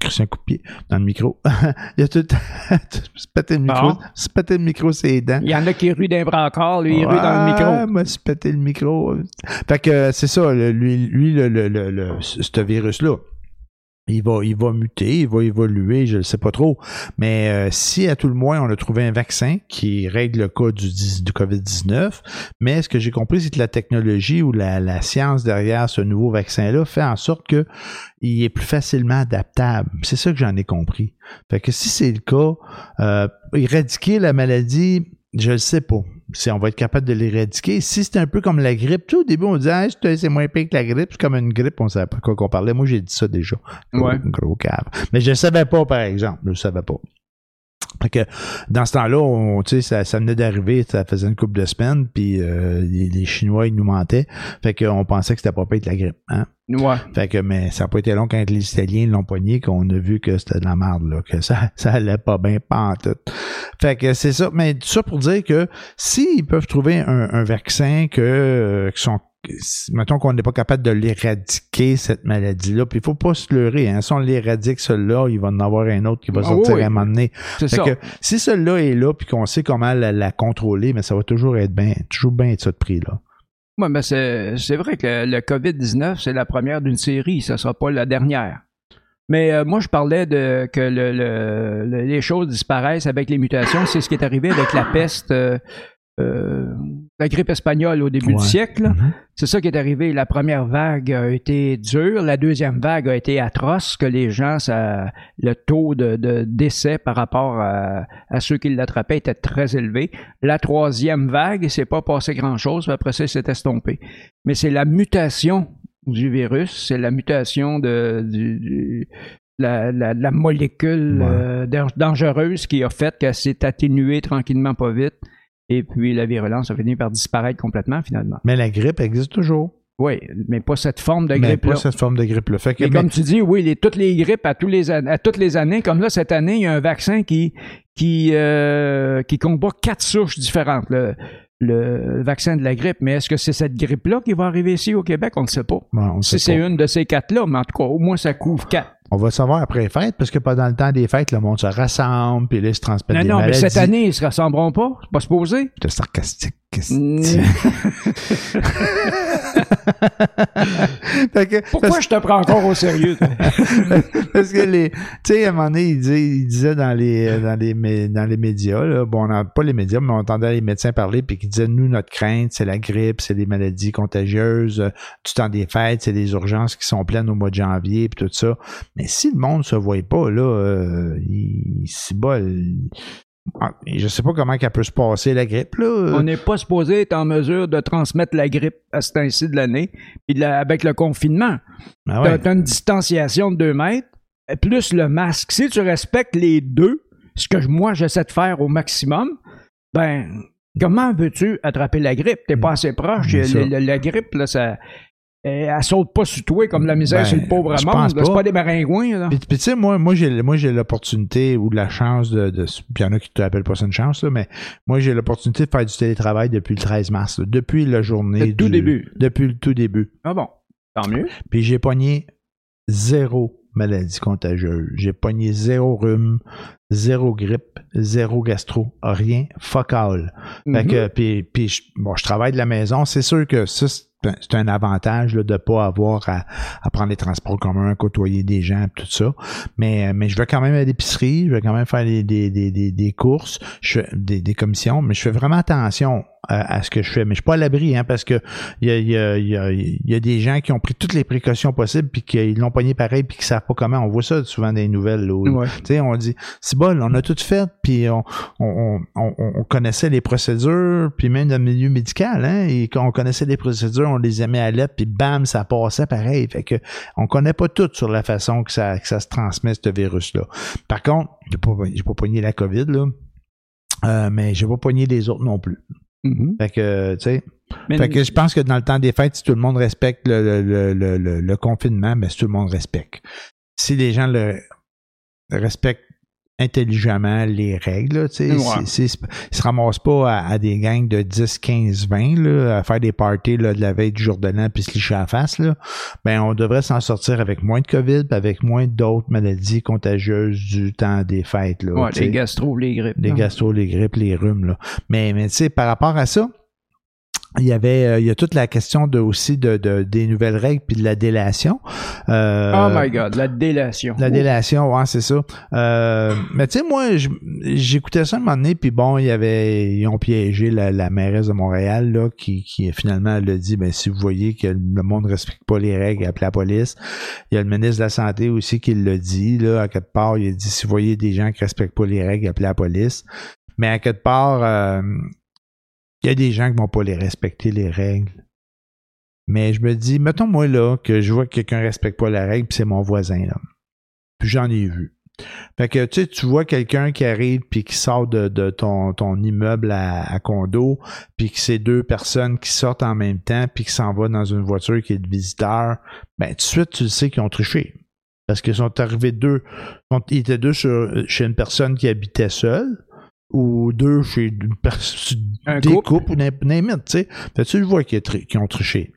J'ai un coup de pied dans le micro. il y a tout le temps... se péter le micro, Bon. se péter le micro, c'est dents. Il y en a qui ruent d'un brancard, lui, il rue dans le micro. m'a se pété le micro. Fait que c'est ça, lui, lui le, le, le, le- ce virus-là. Il va, il va muter, il va évoluer, je ne sais pas trop. Mais euh, si à tout le moins on a trouvé un vaccin qui règle le cas du, 10 du COVID-19, mais ce que j'ai compris, c'est que la technologie ou la, science derrière ce nouveau vaccin-là fait en sorte que il est plus facilement adaptable. C'est ça que j'en ai compris. Fait que si c'est le cas, euh, éradiquer la maladie, je le sais pas. Si on va être capable de l'éradiquer. Si c'est un peu comme la grippe, tout au début, on disait, c'est moins pire que la grippe, c'est comme une grippe, on savait pas quoi qu'on parlait. Moi, j'ai dit ça déjà. Gros, Ouais. gros cave. Mais je ne savais pas, par exemple. Je ne savais pas. Fait que dans ce temps-là, on, tu sais, ça, ça venait d'arriver, ça faisait une couple de semaines, puis euh, les, les Chinois, ils nous mentaient. Fait qu'on pensait que c'était pas pire que la grippe. Hein? Ouais. Fait que, mais ça n'a pas été long quand les Italiens l'ont pogné qu'on a vu que c'était de la merde, là, que ça, ça allait pas bien, pas en tout. Fait que c'est ça. Mais tout ça pour dire que s'ils peuvent trouver un, un vaccin que, euh, qui sont mettons qu'on n'est pas capable de l'éradiquer, cette maladie-là. Puis il faut pas se leurrer. Hein. Si on l'éradique, celui-là, il va en avoir un autre qui va Ah sortir oui. à un moment donné. C'est Fait ça. que si celui-là est là, puis qu'on sait comment la, la contrôler, mais ça va toujours être bien, toujours bien être ça de prix, là. Ouais, mais c'est, vrai que le, le COVID-19, c'est la première d'une série, ça sera pas la dernière. Mais euh, moi, je parlais de que le, le- le- les choses disparaissent avec les mutations. C'est ce qui est arrivé avec la peste, euh, euh, la grippe espagnole au début Ouais. du siècle. Mhm. C'est ça qui est arrivé. La première vague a été dure, la deuxième vague a été atroce, que les gens, ça, le taux de, décès par rapport à, à ceux qui l'attrapaient était très élevé. La troisième vague, c'est pas passé grand-chose, après ça, c'est estompé. Mais c'est la mutation du virus, c'est la mutation de, du, du- la, la- la molécule Ouais. euh, dan- dangereuse qui a fait qu'elle s'est atténuée tranquillement, pas vite. Et puis la virulence a fini par disparaître complètement finalement. Mais la grippe existe toujours. Oui, mais pas cette forme de mais grippe-là. pas cette forme de grippe-là. Fait que, Mais comme tu dis, oui, les, toutes les grippes à, tous les, à toutes les années, comme là, cette année, il y a un vaccin qui, qui, euh, qui combat quatre souches différentes, le, le vaccin de la grippe. Mais est-ce que c'est cette grippe-là qui va arriver ici au Québec? On ne sait pas. On Si c'est une de ces quatre-là, mais en tout cas, au moins, ça couvre quatre. On va savoir après les fêtes, parce que pendant le temps des fêtes, le monde se rassemble, puis là, ils se transmettent Non, des non, mais maladies. cette année, ils se rassembleront pas. C'est pas supposé. C'était sarcastique. Qu'est-ce Mm. Que- Pourquoi je te prends encore au sérieux? Parce que les, tu sais, à un moment donné, il disait, il disait dans les, dans les, dans les médias, là, bon, on pas les médias, mais on entendait les médecins parler, puis qui disaient, nous, notre crainte, c'est la grippe, c'est les maladies contagieuses, du temps des fêtes, c'est les urgences qui sont pleines au mois de janvier, puis tout ça. Mais si le monde se voit pas, là, euh, il, c'est bol. Ah, Je sais pas comment qu'elle peut se passer, la grippe, là. On n'est pas supposé être en mesure de transmettre la grippe à ce temps-ci de l'année, puis de la- avec le confinement. Ah T'as ouais. t'as une distanciation de 2 mètres, plus le masque. Si tu respectes les deux, ce que moi j'essaie de faire au maximum, ben, comment veux-tu attraper la grippe? T'es pas assez proche. La grippe, là, ça. Elle, elle saute pas sur toi comme la misère Ben, sur le pauvre je monde. C'est pas. des maringouins. Là. Puis, tu sais, moi, moi j'ai, moi, j'ai l'opportunité ou la chance de, de puis il y en a qui te appellent pas ça une chance, là, mais moi, j'ai l'opportunité de faire du télétravail depuis le 13 mars, là, depuis la journée. Le tout du- début. Depuis le tout début. Ah bon, tant mieux. Puis j'ai pogné zéro maladie contagieuse. J'ai pogné zéro rhume, zéro grippe, zéro gastro, rien, fuck all. Fait Mhm. que, puis, puis je, bon, je travaille de la maison. C'est sûr que ça, c'est un- avantage là, de pas avoir à, à prendre les transports communs, à côtoyer des gens, tout ça. Mais, mais je vais quand même à l'épicerie, je vais quand même faire des, des, des, des, courses, je fais des, des commissions, mais je fais vraiment attention à, à ce que je fais. Mais je suis pas à l'abri, hein, parce que il y a, y, a, y, a, y a des gens qui ont pris toutes les précautions possibles, puis qu'ils l'ont pogné pareil, puis qui savent pas comment. On voit ça souvent dans les nouvelles. Là, Ouais. tu sais, on dit, c'est bon, on a tout fait, puis on, on, on, on- on connaissait les procédures, puis même dans le milieu médical, hein, et quand on connaissait les procédures, on les aimait à lettre, puis bam, ça passait pareil. Fait que on connaît pas tout sur la façon que ça, que ça se transmet, ce virus-là. Par contre, j'ai pas, pas pogné la COVID, là. Euh, mais j'ai pas pogné les autres non plus. Mhm. Fait que, tu sais, fait que je pense que dans le temps des fêtes, si tout le monde respecte le, le, le, le, le- le confinement, mais si tout le monde respecte. Si les gens le respectent intelligemment les règles, tu sais, ils se ramassent pas à, à des gangs de 10, 15, 20, là, à faire des parties là, de la veille du jour de l'an puis se licher à la face, là, ben on devrait s'en sortir avec moins de COVID avec moins d'autres maladies contagieuses du temps des fêtes. Là, Ouais, les gastro, les grippes. Les gastro, les grippes, les rhumes. Là. Mais, mais tu sais, par rapport à ça, il y avait euh, il y a toute la question de aussi de, de- des nouvelles règles puis de la délation. Euh, Oh my God, la délation. la délation, ouais, c'est ça. Euh, mais tu sais, moi, j'écoutais ça un moment donné, puis bon, il y avait, ils ont piégé la, la mairesse de Montréal, là, qui, qui finalement elle a dit, ben si vous voyez que le monde ne respecte pas les règles, appelez la police. Il y a le ministre de la Santé aussi qui l'a dit, là, à quelque part, il a dit, si vous voyez des gens qui respectent pas les règles, appelez la police. Mais à quelque part, euh, il y a des gens qui vont pas les respecter, les règles. Mais je me dis, mettons moi là, que je vois que quelqu'un respecte pas la règle, puis c'est mon voisin, là. Puis j'en ai vu. Fait que tu sais, tu vois quelqu'un qui arrive puis qui sort de, ton, immeuble à, condo, puis que c'est deux personnes qui sortent en même temps, puis qui s'en vont dans une voiture qui est de visiteur, ben tout de suite, tu le sais qu'ils ont triché. Parce qu'ils sont arrivés deux. Ils étaient deux sur- chez une personne qui habitait seule, ou deux chez Un des couple? couples, ou n'im- n'importe, tu sais. Tu le vois qu'ils ont triché?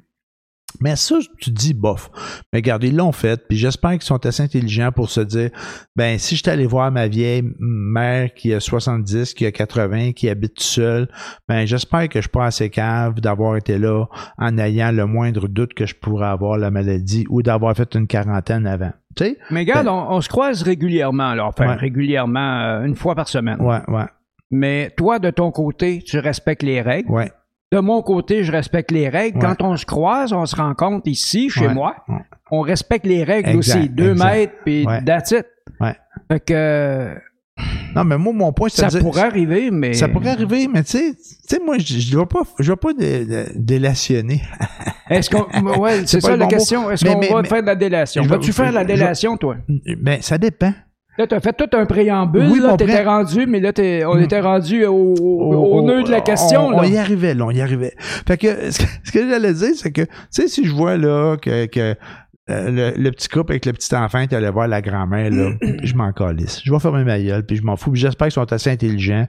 Mais ça, tu te dis bof. Mais regarde, ils l'ont fait, puis j'espère qu'ils sont assez intelligents pour se dire ben si j'étais allé voir ma vieille mère qui a 70, qui a 80, qui habite seule, ben j'espère que je suis pas assez cave d'avoir été là en ayant le moindre doute que je pourrais avoir la maladie ou d'avoir fait une quarantaine avant. Tu sais? Mais regarde, on, on se croise régulièrement, là. Enfin, Ouais. régulièrement, euh, une fois par semaine. Ouais, ouais, Mais toi, de ton côté, tu respectes les règles. ouais. De mon côté, je respecte les règles. Ouais. Quand on se croise, on se rencontre ici, chez Ouais. moi. On respecte les règles Exact, aussi. Deux exact. mètres, puis that's it. Fait que Non, mais moi, mon point, c'est ça de dire- pourrait arriver, mais... Ça pourrait arriver, mais tu sais, moi, je je dois pas, je pas dé- dé- délationner. Est-ce qu'on... Ouais, c'est ça la question. Est-ce qu'on va mais- faire de la délation? Vais- Vas-tu faire la je- délation, toi? Ben, ça dépend. Là, t'as fait tout un préambule, Oui, là, t'étais rendu, mais là, t'es- on était rendu au, au, au nœud de la question, on, là. on y arrivait, là, on y arrivait. Fait que ce que, ce que j'allais dire, c'est que, tu sais, si je vois là que, que le, le petit couple avec le petit enfant est allé voir la grand-mère, là, je m'en calisse. Je vais fermer ma gueule, puis je m'en fous. J'espère qu'ils sont assez intelligents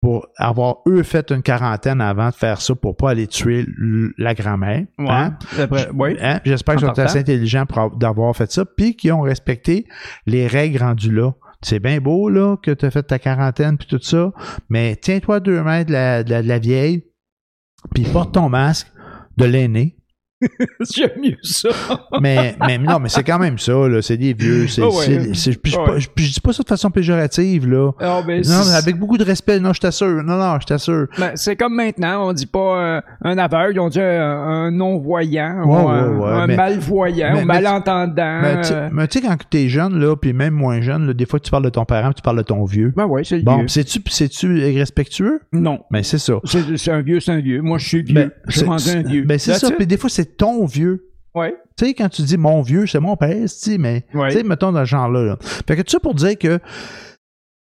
pour avoir, eux, fait une quarantaine avant de faire ça pour pas aller tuer la grand-mère. Ouais. hein? Après, oui. Hein? J'espère qu'ils sont assez intelligents pour av- d'avoir fait ça, puis qu'ils ont respecté les règles rendues là. C'est bien beau, là, que tu as fait ta quarantaine puis tout ça, mais tiens-toi deux mètres de la, de la, de la vieille, puis porte ton masque de l'aîné. J'aime mieux ça. mais, mais non, mais c'est quand même ça, là. C'est des vieux. C'est, Ah ouais. c'est- c'est- puis je, Ah ouais. je- puis je dis pas ça de façon péjorative, là. Ah, ben, Non, mais avec beaucoup de respect. Non, je t'assure. Non, non, je t'assure. ben, c'est comme maintenant, on dit pas euh, un aveugle, on dit un, un non-voyant, ou un, ouais, ouais, un mais- malvoyant, mais- ou mais- malentendant. Mais tu euh, mais tu sais, quand t'es jeune, là, puis même moins jeune, là, des fois, tu parles de ton parent, tu parles de ton vieux. Ben ouais, c'est le Bon, vieux. c'est-tu, c'est-tu respectueux? Non. Ben, c'est ça. C'est un vieux, c'est un vieux. Moi, je suis vieux. Ben, je suis un vieux. Ben, c'est ça. Puis des fois, c'est ton vieux. Ouais. Tu sais, quand tu dis mon vieux, c'est mon père, tu mais, Ouais. tu sais, mettons dans ce genre-là. là. Fait que tout ça pour dire que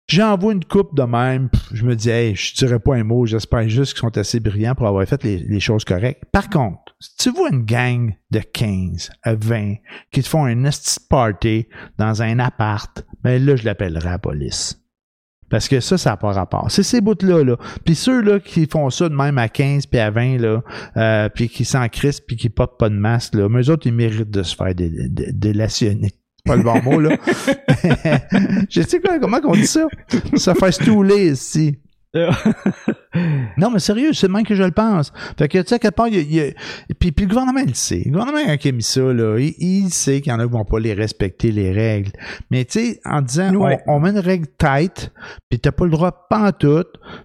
j'envoie une coupe de même, je me dis, hey, je dirais pas un mot, j'espère juste qu'ils sont assez brillants pour avoir fait les, les choses correctes. Par contre, si tu vois une gang de 15 à 20 qui te font un de party dans un appart, ben là, je l'appellerai la police. Parce que ça, ça n'a pas rapport. C'est ces bouts-là, là. Puis ceux-là qui font ça de même à 15 puis à 20, là, euh, puis qui s'en crissent puis qui portent pas de masque, là, mais eux autres, ils méritent de se faire dé- dé- délationner. C'est pas le bon mot, là. Je sais quoi, comment qu'on dit ça? Ça fait stouler, ici. Non, mais sérieux, c'est le même que je le pense. Fait que, tu sais, à quelque part, il il Puis, puis le gouvernement, il le sait. Le gouvernement, quand il a mis ça, là, il, il sait qu'il y en a qui vont pas les respecter, les règles. Mais, tu sais, en disant, Ouais. on, on met une règle tight, puis t'as pas le droit pas en tout.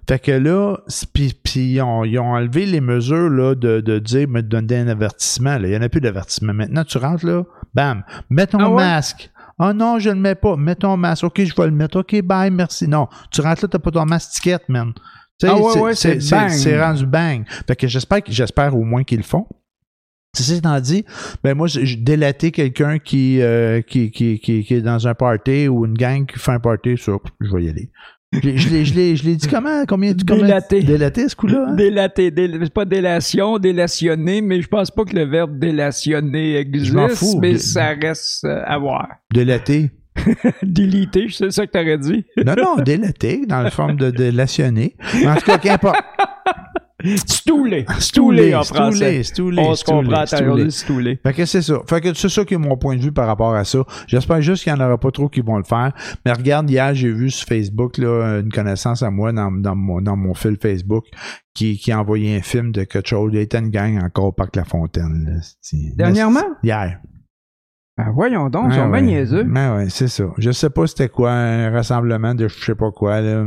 Fait que là, puis, puis ils, ont, ils ont enlevé les mesures, là, de, de dire, me donner un avertissement, là. Il y en a plus d'avertissement. Maintenant, tu rentres, là, bam, mets ton Ah ouais? masque. Ah non, je le mets pas. Mets ton masque. OK, je vais le mettre. OK, bye, merci. Non, tu rentres là, t'as pas ton masque ticket, man. Tu sais, Ah ouais, c'est- ouais, c'est c'est bang. c'est rendu bang. Fait que j'espère j'espère au moins qu'ils le font. Ceci étant dit, ben moi, je je délaté quelqu'un qui, euh, qui, qui, qui, qui est dans un party ou une gang qui fait un party, ça, je vais y aller. Je l'ai- dit comment? Combien combien- Délaté. Délaté, ce coup-là? hein? Délaté, dél- c'est pas délation, délationner, mais je pense pas que le verbe délationner existe, m'en fous. mais Dé- ça reste à voir. Délaté. Délité, c'est ça que t'aurais dit? Non, non, délaté, dans la forme de délationner. Mais En tout cas, qu'importe. Stoulé. Stoulé en français. Stoulé, On se comprend, t'as stoulé. Fait que c'est ça. Fait que c'est ça qui est mon point de vue par rapport à ça. J'espère juste qu'il n'y en aura pas trop qui vont le faire. Mais regarde, hier, j'ai vu sur Facebook là, une connaissance à moi dans, dans, mon, dans mon fil Facebook qui, qui a envoyé un film de a une gang encore au Parc La Fontaine. là. Dernièrement? Hier. Ben voyons donc, ils Ouais, sont bien ouais. Ben ouais, c'est ça. Je sais pas c'était quoi, un rassemblement de je sais pas quoi, là.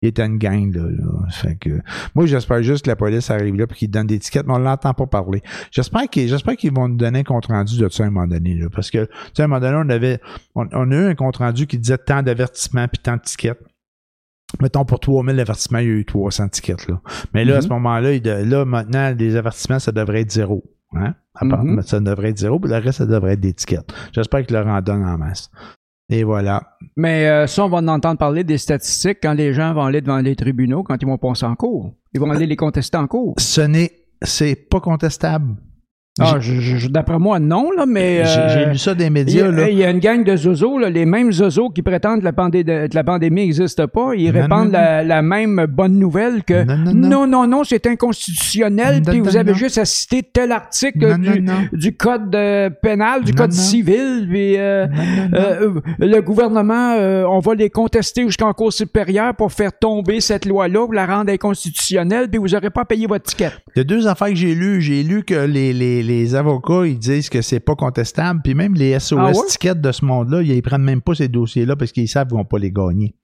Il était une gang, là. là. Fait que, moi, j'espère juste que la police arrive là et qu'ils donnent des tickets, mais on l'entend pas parler. J'espère qu'ils, j'espère qu'ils vont nous donner un compte-rendu de ça à un moment donné, là. Parce que, tu sais, à un moment donné, on avait, on, on a eu un compte-rendu qui disait tant d'avertissements puis tant de tickets. Mettons, pour 3000 avertissements, il y a eu 300 tickets, là. Mais là, à ce Mhm. moment-là, là, maintenant, les avertissements, ça devrait être zéro. Hein? À part- Mhm. Ça devrait être zéro, puis le reste, ça devrait être des tickets. J'espère qu'ils leur en donnent en masse. Et voilà. Mais euh, ça, on va en entendre parler des statistiques quand les gens vont aller devant les tribunaux, quand ils vont passer en cours. Ils vont aller les contester en cours. Ce n'est, c'est pas contestable. Ah, d'après moi, non, là, mais... J'ai euh, j'ai lu ça des Il y, médias, a, il y a une gang de zozos, là, les mêmes zozos qui prétendent que la, pandé- de- que la pandémie n'existe pas. Ils Non, répandent non, la, la même bonne nouvelle que Non, non, non, c'est inconstitutionnel. Puis vous avez juste à citer tel article du, code euh, pénal, du code civil. Puis, euh, euh, le gouvernement, on va les contester jusqu'en cour supérieure pour faire tomber cette loi-là, pour la rendre inconstitutionnelle, puis vous n'aurez pas à payer votre ticket. Il y a deux affaires que j'ai lues. J'ai lu que les, les, les avocats, ils disent que c'est pas contestable. Puis même les SOS Ah ouais? tickets de ce monde-là, ils prennent même pas ces dossiers-là parce qu'ils savent qu'ils vont pas les gagner.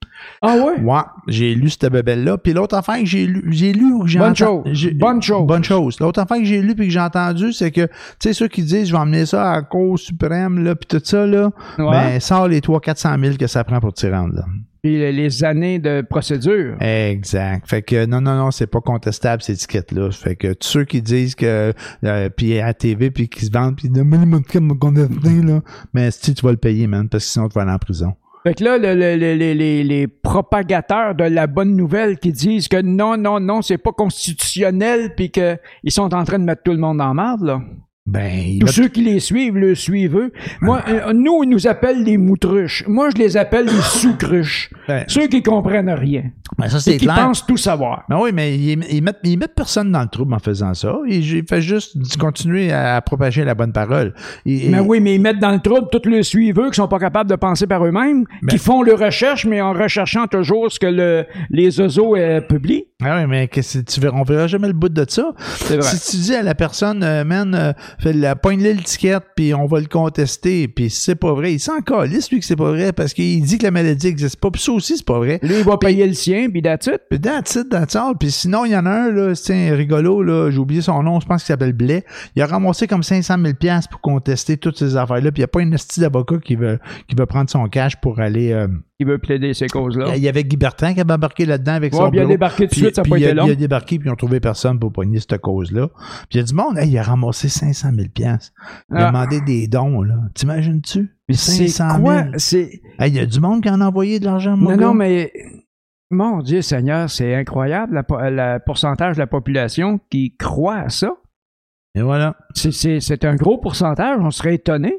Ah ouais? Ouais, j'ai lu cette bebelle-là. Puis l'autre affaire que j'ai lu, j'ai lu ou que j'ai Bonne entendu- chose. Bonne chose. Bonne chose. L'autre affaire que j'ai lu puis que j'ai entendu, c'est que, tu sais, ceux qui disent, je vais emmener ça à la Cour suprême, là, puis tout ça, là, Ouais. ben, sort les 300-400 000 que ça prend pour t'y rendre, là. Puis les- années de procédure. Exact. Fait que non, non, non, c'est pas contestable ces étiquettes-là. Fait que tous ceux qui disent que euh, puis à la TV puis qui se vendent puis de me contester, là, mais si tu vas le payer, man, parce que sinon tu vas aller en prison. Fait que là, le- le- le- les, les- les propagateurs de la bonne nouvelle qui disent que non, non, non, c'est pas constitutionnel, puis qu'ils sont en train de mettre tout le monde en marde, là. Ben, Tous ceux qui les suivent, le suivent eux. Moi, euh, nous, ils nous appellent les moutruches. Moi, je les appelle les sous-cruches. ben, Ceux qui comprennent rien. ben, ça c'est qui pensent tout savoir. Ben oui, mais ils, ils mettent, ils mettent personne dans le trouble en faisant ça. Ils, ils font juste continuer à, propager la bonne parole. Et- Mais et- oui, mais ils mettent dans le trouble tous les suiveux qui sont pas capables de penser par eux-mêmes, Ben- qui font leurs recherches, mais en recherchant toujours ce que le, les oiseaux euh, publient. Ah oui, mais qu'est-ce que tu verras, on verra jamais le bout de ça. C'est vrai. Si tu dis à la personne, euh, man, fais la, pogne-le l'étiquette, puis on va le contester, puis c'est pas vrai, il s'en calisse, lui, que c'est pas vrai, parce qu'il dit que la maladie existe pas, puis ça aussi, c'est pas vrai. Lui, il va payer le sien, puis that's it. Puis that's it, that's all. Puis sinon, il y en a un, là, c'est un rigolo, là, j'ai oublié son nom, je pense qu'il s'appelle Blais. Il a ramassé comme 500 000 piastres pour contester toutes ces affaires-là, puis il n'y a pas une hostie d'avocat qui veut, qui veut prendre son cash pour aller... euh, Il veut plaider ces causes-là. Il y avait Guy Bertrand qui avait embarqué là-dedans avec Ouais, son puis il a débarqué tout de Puis- suite, ça n'a puis pas il a- été long. Il a débarqué, puis ils ont trouvé personne pour pogner cette cause-là. Puis il y a du monde, hey, il a ramassé 500 000 piastres. Il a Ah. demandé des dons, là. T'imagines-tu? Mais c'est 500 quoi? 000. C'est... Hey, il y a du monde qui en a envoyé de l'argent, mon Non, gars. non, mais mon Dieu Seigneur, c'est incroyable le pourcentage de la population qui croit à ça. Et voilà. C'est un gros pourcentage, on serait étonné.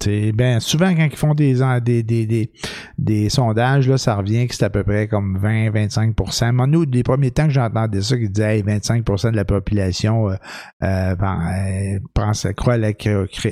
C'est ben souvent quand ils font des, des, des, des, des sondages, là, ça revient que c'est à peu près comme 20-25% Moi, nous, des premiers temps que j'entendais ça, qu'ils disaient hey, 25% de la population euh, euh, ben, euh, pense, croit à la,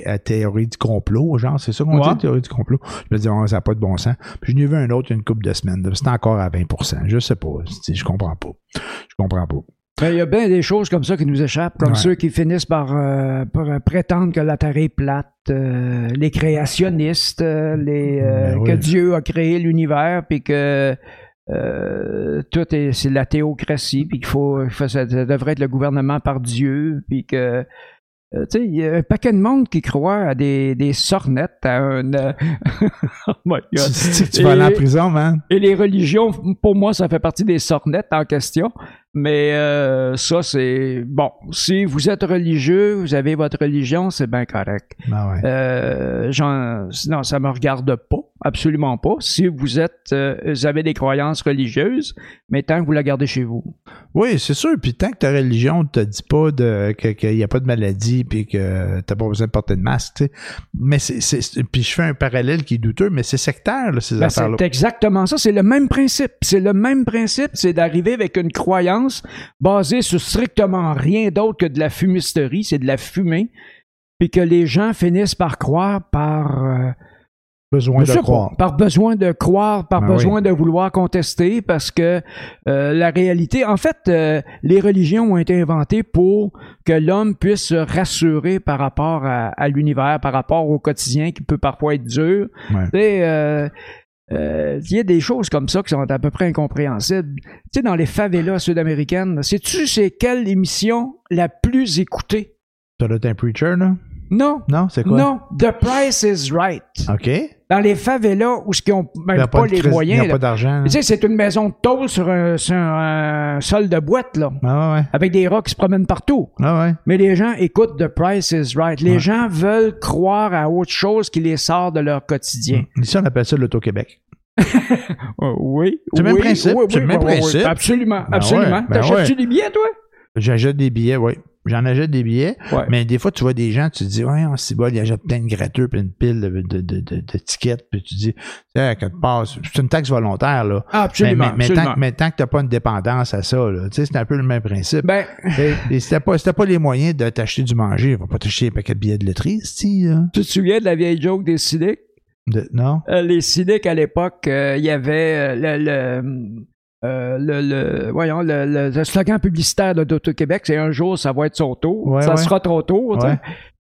à théorie du complot, genre, c'est ça qu'on Ouais. dit, la théorie du complot? Je me dis, oh, ça n'a pas de bon sens. Puis je n'ai vu un autre une couple de semaines. C'était encore à 20% Je sais pas. Je comprends pas. Je comprends pas. Ben, Il y a bien des choses comme ça qui nous échappent, comme Ouais. ceux qui finissent par, euh, par, euh, prétendre que la Terre est plate, euh, les créationnistes, euh, les, euh, Ben oui. que Dieu a créé l'univers, puis que euh, tout est c'est la théocratie, puis qu'il faut, ça, devrait être le gouvernement par Dieu, puis que euh, tu sais, il y a un paquet de monde qui croit à des, des sornettes, à un... euh, oh my Tu, God. tu- tu vas aller en prison, man. et les religions, pour moi, ça fait partie des sornettes en question. Mais euh, ça, c'est bon. Si vous êtes religieux, vous avez votre religion, c'est bien correct. Ben ouais. Euh, j'en- non, ça me regarde pas, absolument pas. Si vous êtes, euh, vous avez des croyances religieuses, mais tant que vous la gardez chez vous. Oui, c'est sûr. Puis tant que ta religion ne te dit pas qu'il n'y a pas de maladie puis que tu n'as pas besoin de porter de masque, tu sais. Mais c'est, c'est- Puis je fais un parallèle qui est douteux, mais c'est sectaire, là, ces Ben, affaires-là. c'est exactement ça. C'est le même principe. C'est le même principe. C'est d'arriver avec une croyance basée sur strictement rien d'autre que de la fumisterie. C'est de la fumée. Puis que les gens finissent par croire par. euh, Besoin de croire. par besoin de croire, par Ben besoin de vouloir contester, parce que euh, la réalité, en fait, euh, les religions ont été inventées pour que l'homme puisse se rassurer par rapport à, à l'univers, par rapport au quotidien qui peut parfois être dur. Ouais. Tu sais, euh, il y a des choses comme ça qui sont à peu près incompréhensibles. Tu sais, dans les favelas sud-américaines, sais-tu c'est quelle émission la plus écoutée? Preacher, là? Non, Non, c'est quoi? non, The Price is Right. OK. Dans les favelas où ils ont Il même pas, les moyens. Il n'y a là. pas d'argent. Tu sais, c'est une maison de tôle sur un, sur un sol de boîte, là, Ah ouais. avec des rats qui se promènent partout. Ah ouais. Mais les gens écoutent The Price is Right. Les Ouais. gens veulent croire à autre chose qui les sort de leur quotidien. Ici, on appelle ça l'Auto-Québec. Euh, oui. C'est le même principe, oui, c'est le même principe. Absolument, Ben absolument. ben T'achètes-tu des billets, toi? J'achète des billets, oui. J'en achète des billets. Ouais. Mais des fois, tu vois des gens, tu te dis, ouais, c'est bon, il achète plein de gratteux, puis une pile de, de, de, de, de tickets, puis tu dis, tu sais, quelque part, c'est une taxe volontaire, là. Ah, absolument, mais, mais, absolument. tant, mais tant que tu n'as pas une dépendance à ça, là, tu sais, c'est un peu le même principe. Ben, Et, si pas, pas les moyens de t'acheter du manger, va pas t'acheter un paquet de billets de loterie, si, tu te souviens de la vieille joke des cyniques? De- non? Euh, les cyniques, à l'époque, euh, il y avait euh, le... le euh, le, le- voyons, le, le- slogan publicitaire de d'Auto-Québec, c'est un jour, ça va être son tour. Ouais, ça ouais. sera trop tôt. Ouais.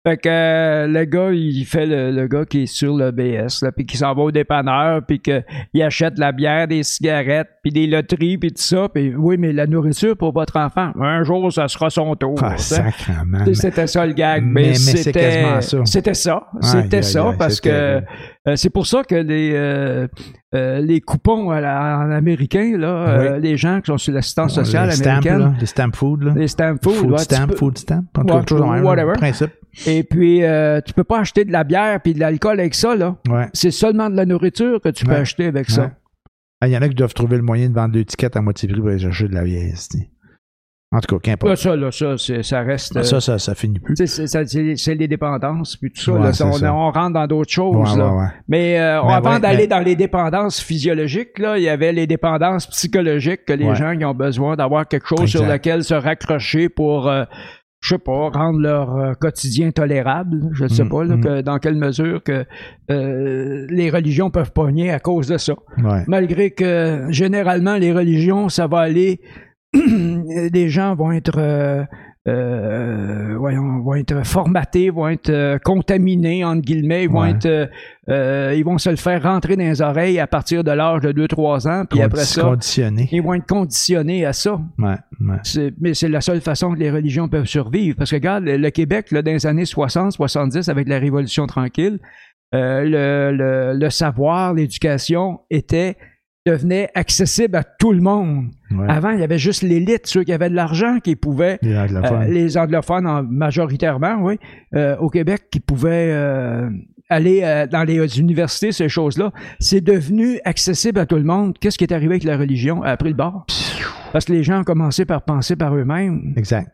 Fait que euh, le gars, il fait le, le gars qui est sur le BS, là, puis qui s'en va au dépanneur, puis qu'il achète la bière, des cigarettes, puis des loteries, puis tout ça. Puis oui, mais la nourriture pour votre enfant, un jour, ça sera son tour. Ah, C'était ça le gag. Mais- Mais, mais c'est c'était quasiment ça. C'était ça. C'était ça aïe, parce que c'est pour ça que les, euh, euh, les coupons à la- en américain, là, euh, les gens qui sont sur l'assistance sociale les américaine, là, les stamp food, là. les stamp food, food ouais, stamp, peux- food stamp. En tout Ouais, cas, whatever. principe. et puis euh, tu peux pas acheter de la bière puis de l'alcool avec ça là. Ouais. C'est seulement de la nourriture que tu peux Ouais. acheter avec Ouais. ça. Ah, Il y en a qui doivent trouver le moyen de vendre deux tickets à moitié prix pour aller chercher de la vieille. En tout cas, Là, qu'importe. ça, là, ça, c'est- ça reste. euh, Ça, ça, ça finit plus. c'est, les dépendances, puis tout ça. Ouais, là, c'est on, ça. on rentre dans d'autres Ouais, choses. là. ouais, ouais. Mais euh, Mais avant d'aller mais- dans les dépendances physiologiques, là, il y avait les dépendances psychologiques que les gens qui ont besoin d'avoir quelque chose sur lequel se raccrocher pour, euh, je sais pas, rendre leur euh, quotidien tolérable. Je ne sais Mm, pas là, mm. que- dans quelle mesure que euh, les religions peuvent pogner à cause de ça. Ouais. Malgré que généralement les religions, ça va aller les gens vont être, euh, euh, voyons, vont être formatés, vont être euh, contaminés entre guillemets, ils vont Ouais. être, euh, ils vont se le faire rentrer dans les oreilles à partir de l'âge de 2-3 ans, puis après ça, ils vont être conditionnés à ça. Ouais, ouais. C'est- mais c'est la seule façon que les religions peuvent survivre. Parce que regarde, le, Québec, là, dans les années 60-70, avec la Révolution tranquille, le, le- le savoir, l'éducation était devenait accessible à tout le monde. ouais. Avant, il y avait juste l'élite, ceux qui avaient de l'argent, qui pouvaient, Les euh, anglophones. les anglophones en- majoritairement, oui, euh, au Québec, qui pouvaient euh, aller euh, dans les universités, ces choses-là. C'est devenu accessible à tout le monde. Qu'est-ce qui est arrivé avec la religion? Elle a pris le bord. Parce que les gens ont commencé par penser par eux-mêmes. Exact.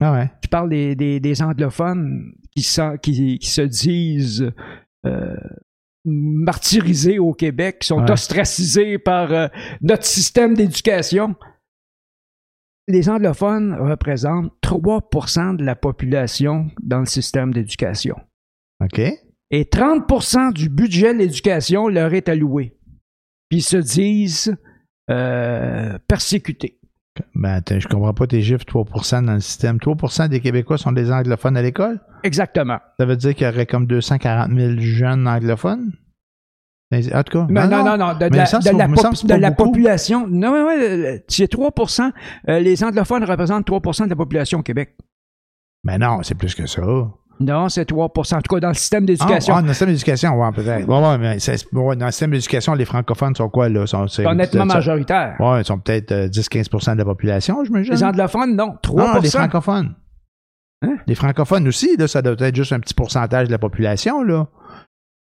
Ah ouais. Tu parles des, des, des anglophones qui, qui, qui se disent euh, martyrisés au Québec, qui sont Ouais. ostracisés par euh, notre système d'éducation. Les anglophones représentent 3% de la population dans le système d'éducation. OK. Et 30% du budget de l'éducation leur est alloué. Puis ils se disent euh, persécutés. Ben, je comprends pas tes chiffres, 3% dans le système. 3% des Québécois sont des anglophones à l'école? Exactement. Ça veut dire qu'il y aurait comme 240 000 jeunes anglophones? En tout cas, Non, non, non, non, de, Mais la, de la de population. Non, ouais, ouais, c'est 3% euh, Les anglophones représentent 3% de la population au Québec. Mais non, c'est plus que ça. Non, c'est 3% En tout cas, dans le système Ah, d'éducation. ah, dans le système d'éducation, ouais, peut-être. Ouais, mais ouais, dans le système d'éducation, les francophones sont quoi, là? Sont, c'est- honnêtement c'est- majoritaire. Ouais, ils sont peut-être euh, 10-15% de la population, je me Les anglophones, non. 3 Non, les francophones. Hein? Les francophones aussi, là, ça doit être juste un petit pourcentage de la population, là.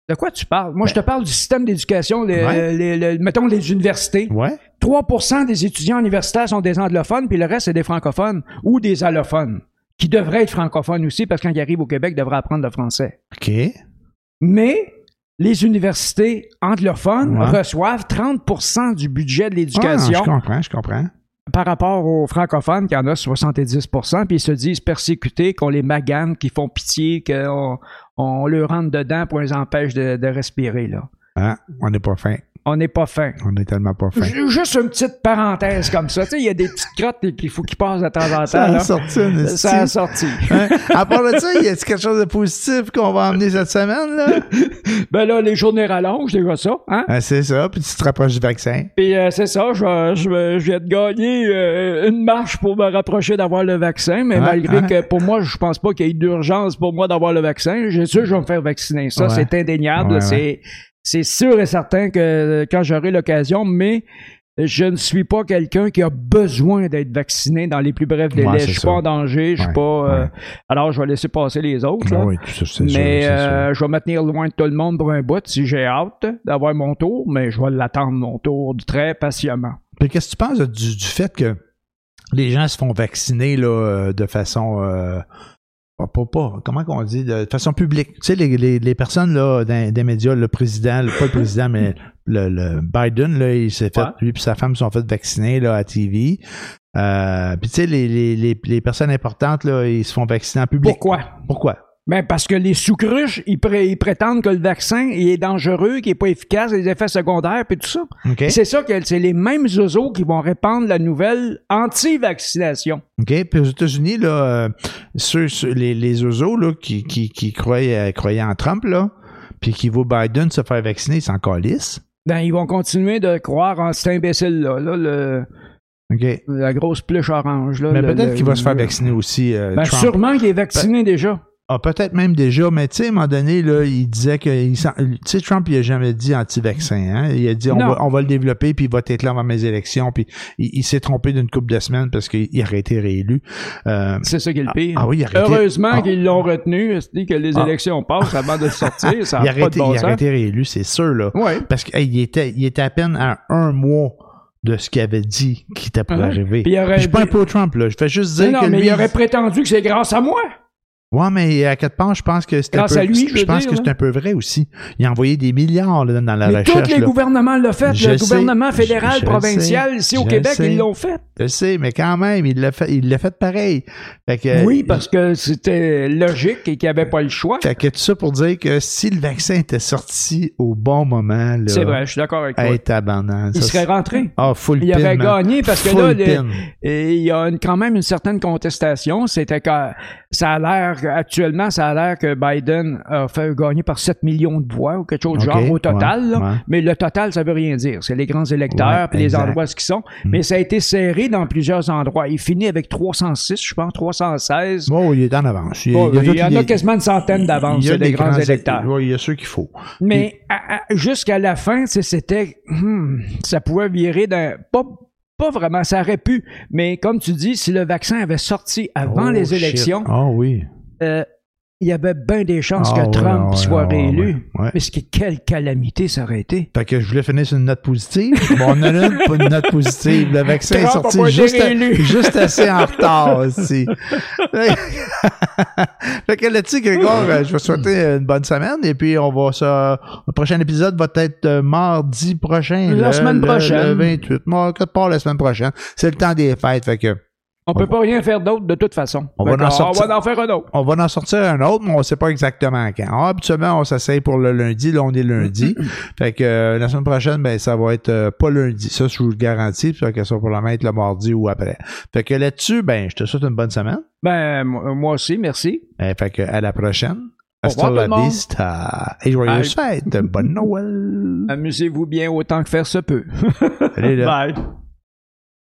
De quoi tu parles? Moi, je te parle du système d'éducation, les- Ouais. les- les- mettons les universités. Ouais. 3% des étudiants universitaires sont des anglophones, puis le reste, c'est des francophones ou des allophones, qui devraient être francophones aussi, parce que quand ils arrivent au Québec, ils devraient apprendre le français. OK. Mais les universités anglophones Ouais. reçoivent 30% du budget de Ah, l'éducation je comprends, je comprends. par rapport aux francophones qui en ont 70% puis ils se disent persécutés, qu'on les magane, qu'ils font pitié, qu'on on leur rentre dedans pour les empêche de, de respirer. Là. Hein? On n'est pas fin. On n'est pas fin. On est tellement pas fin. Ju- Juste une petite parenthèse comme ça. Tu sais, il y a des petites crottes qu'il faut qu'ils passent de temps en temps. Ça a là. sorti une Ça a sorti. Hein? À part de ça, y a quelque chose de positif qu'on va emmener cette semaine, là? ben là, les journées rallongent, déjà ça. Hein? Ah, c'est ça, puis tu te rapproches du vaccin. Puis euh, c'est ça, je, vais- je, je viens de gagner euh, une marche pour me rapprocher d'avoir le vaccin, mais malgré que pour moi, je pense pas qu'il y ait d'urgence pour moi d'avoir le vaccin. J'ai sûr que je vais me faire vacciner. Ça, Ouais. c'est indéniable. Ouais, c'est, c'est sûr et certain que euh, quand j'aurai l'occasion, mais je ne suis pas quelqu'un qui a besoin d'être vacciné dans les plus brefs délais. Ouais, je suis ça. pas en danger, je suis Ouais, pas. euh, ouais. alors, je vais laisser passer les autres. là. Oui, tout ça, c'est sûr, Mais c'est euh, sûr. je vais me tenir loin de tout le monde pour un bout si j'ai hâte d'avoir mon tour, mais je vais l'attendre mon tour très patiemment. Puis qu'est-ce que tu penses du, du fait que les gens se font vacciner là, de façon euh, pas, pas, pas- comment qu'on dit? De façon publique. Tu sais, les, les, les personnes là, dans- des médias, le président, le- pas le président, mais le, le Biden, là, il s'est fait, Ouais. lui et sa femme se sont fait vacciner là, à TV. Euh, puis tu sais, les, les, les, les personnes importantes, là, ils se font vacciner en public. Pourquoi? Pourquoi? Ben parce que les sous-cruches, ils, pré- ils prétendent que le vaccin il est dangereux, qu'il est pas efficace, les effets secondaires, puis tout ça. C'est ça que c'est les mêmes oiseaux qui vont répandre la nouvelle anti-vaccination. OK. Puis aux États-Unis, là, euh, ceux, ceux- les, les oiseaux là, qui, qui, qui croyaient, croyaient en Trump, là, puis qui voient Biden se faire vacciner, ils s'en calissent. Ben, ils vont continuer de croire en cet imbécile-là, là, le, la grosse pluche orange. Là, Mais peut-être qu'il va se faire vacciner aussi, euh, Ben, Trump. sûrement qu'il est vacciné déjà. Ah, peut-être même déjà, mais tu sais, à un moment donné, là, il disait que. Tu sais, Trump, il a jamais dit anti-vaccin. Hein? Il a dit on va, on va le développer, puis il va être là avant mes élections. Puis il, il s'est trompé d'une couple de semaines parce qu'il il aurait été réélu. Euh, C'est ça qui est le pire. ah oui, il Heureusement Ah. qu'ils l'ont retenu, c'est que les Ah. élections passent avant de sortir, ça il n'a aurait pas été, de bon il aurait sens. été réélu, c'est sûr, là. Ouais. Parce qu'il était, il était à peine à un mois de ce qu'il avait dit qui était pour Mhm. arriver. Puis il aurait Puis je suis pas un pro Trump, là. Je fais juste dire non, que mais lui. il aurait prétendu que c'est grâce à moi. Ouais, mais à quatre part, je pense que c'est un peu, à lui, je pense dire, que c'est là. un peu vrai aussi. Il a envoyé des milliards là, dans la Mais tous recherche. les là. gouvernements l'ont fait. Je le sais, gouvernement fédéral, je provincial, ici au Québec, sais. ils l'ont fait. Je sais, mais quand même, il l'a fait, il l'a fait pareil. Fait que, oui, parce que c'était logique et qu'il n'y avait pas le choix. Fait que tout ça pour dire que si le vaccin était sorti au bon moment. C'est vrai, je suis d'accord avec toi. Hey, il ça, serait rentré. Ah, full Il pin, man. gagné parce que là, le- pin. Et il y a une- quand même une certaine contestation. C'était que ça a l'air, actuellement, ça a l'air que Biden a fait gagner par 7 millions de voix ou quelque chose du Ok, genre au total. ouais, là. ouais. Mais le total, ça veut rien dire. C'est les grands électeurs puis les endroits ce qu'ils sont. Mm. Mais ça a été serré dans plusieurs endroits. Il finit avec 306, je pense, 316. Bon, il est en avance. Il, Bon, il y a il y tout- en a quasiment une centaine d'avance, il y a c'est des grands grands électeurs. Oui, il y a ceux qu'il faut. Mais jusqu'à la fin, c'était. hmm, ça pouvait virer d'un. Pas, pas vraiment, ça aurait pu. Mais comme tu dis, si le vaccin avait sorti avant Oh, les élections, Ah oui. Euh, il y avait bien des chances Ah, que ouais, Trump ouais, soit ouais, réélu. ouais, ouais. Mais ce qui, quelle calamité ça aurait été. Fait que je voulais finir sur une note positive. Bon, on a une, une note positive. Le vaccin est Trump sorti pas juste, à- réélu. juste assez en retard aussi. fait que là-dessus, Grégoire, euh, je vais souhaiter une bonne semaine et puis on va ça. Le prochain épisode va être euh, mardi prochain. La le- semaine le- prochaine. Le 28. Moi, quelque part la semaine prochaine. C'est le temps des fêtes. Fait que On peut pas rien faire d'autre de toute façon. On va en on va en faire un autre. on va en sortir un autre, mais on sait pas exactement quand. Ah, habituellement, on s'essaye pour le lundi. Là, on est lundi. fait que euh, la semaine prochaine, ben, ça va être euh, pas lundi. Ça, je vous le garantis. Fait que ça va probablement être le mardi ou après. Fait que là-dessus, ben, je te souhaite une bonne semaine. Ben, moi moi aussi, merci. Euh, fait que à la prochaine. Hasta la vista. Et joyeuses fêtes. Bonne Noël. Amusez-vous bien autant que faire se peut. Allez, là. Bye.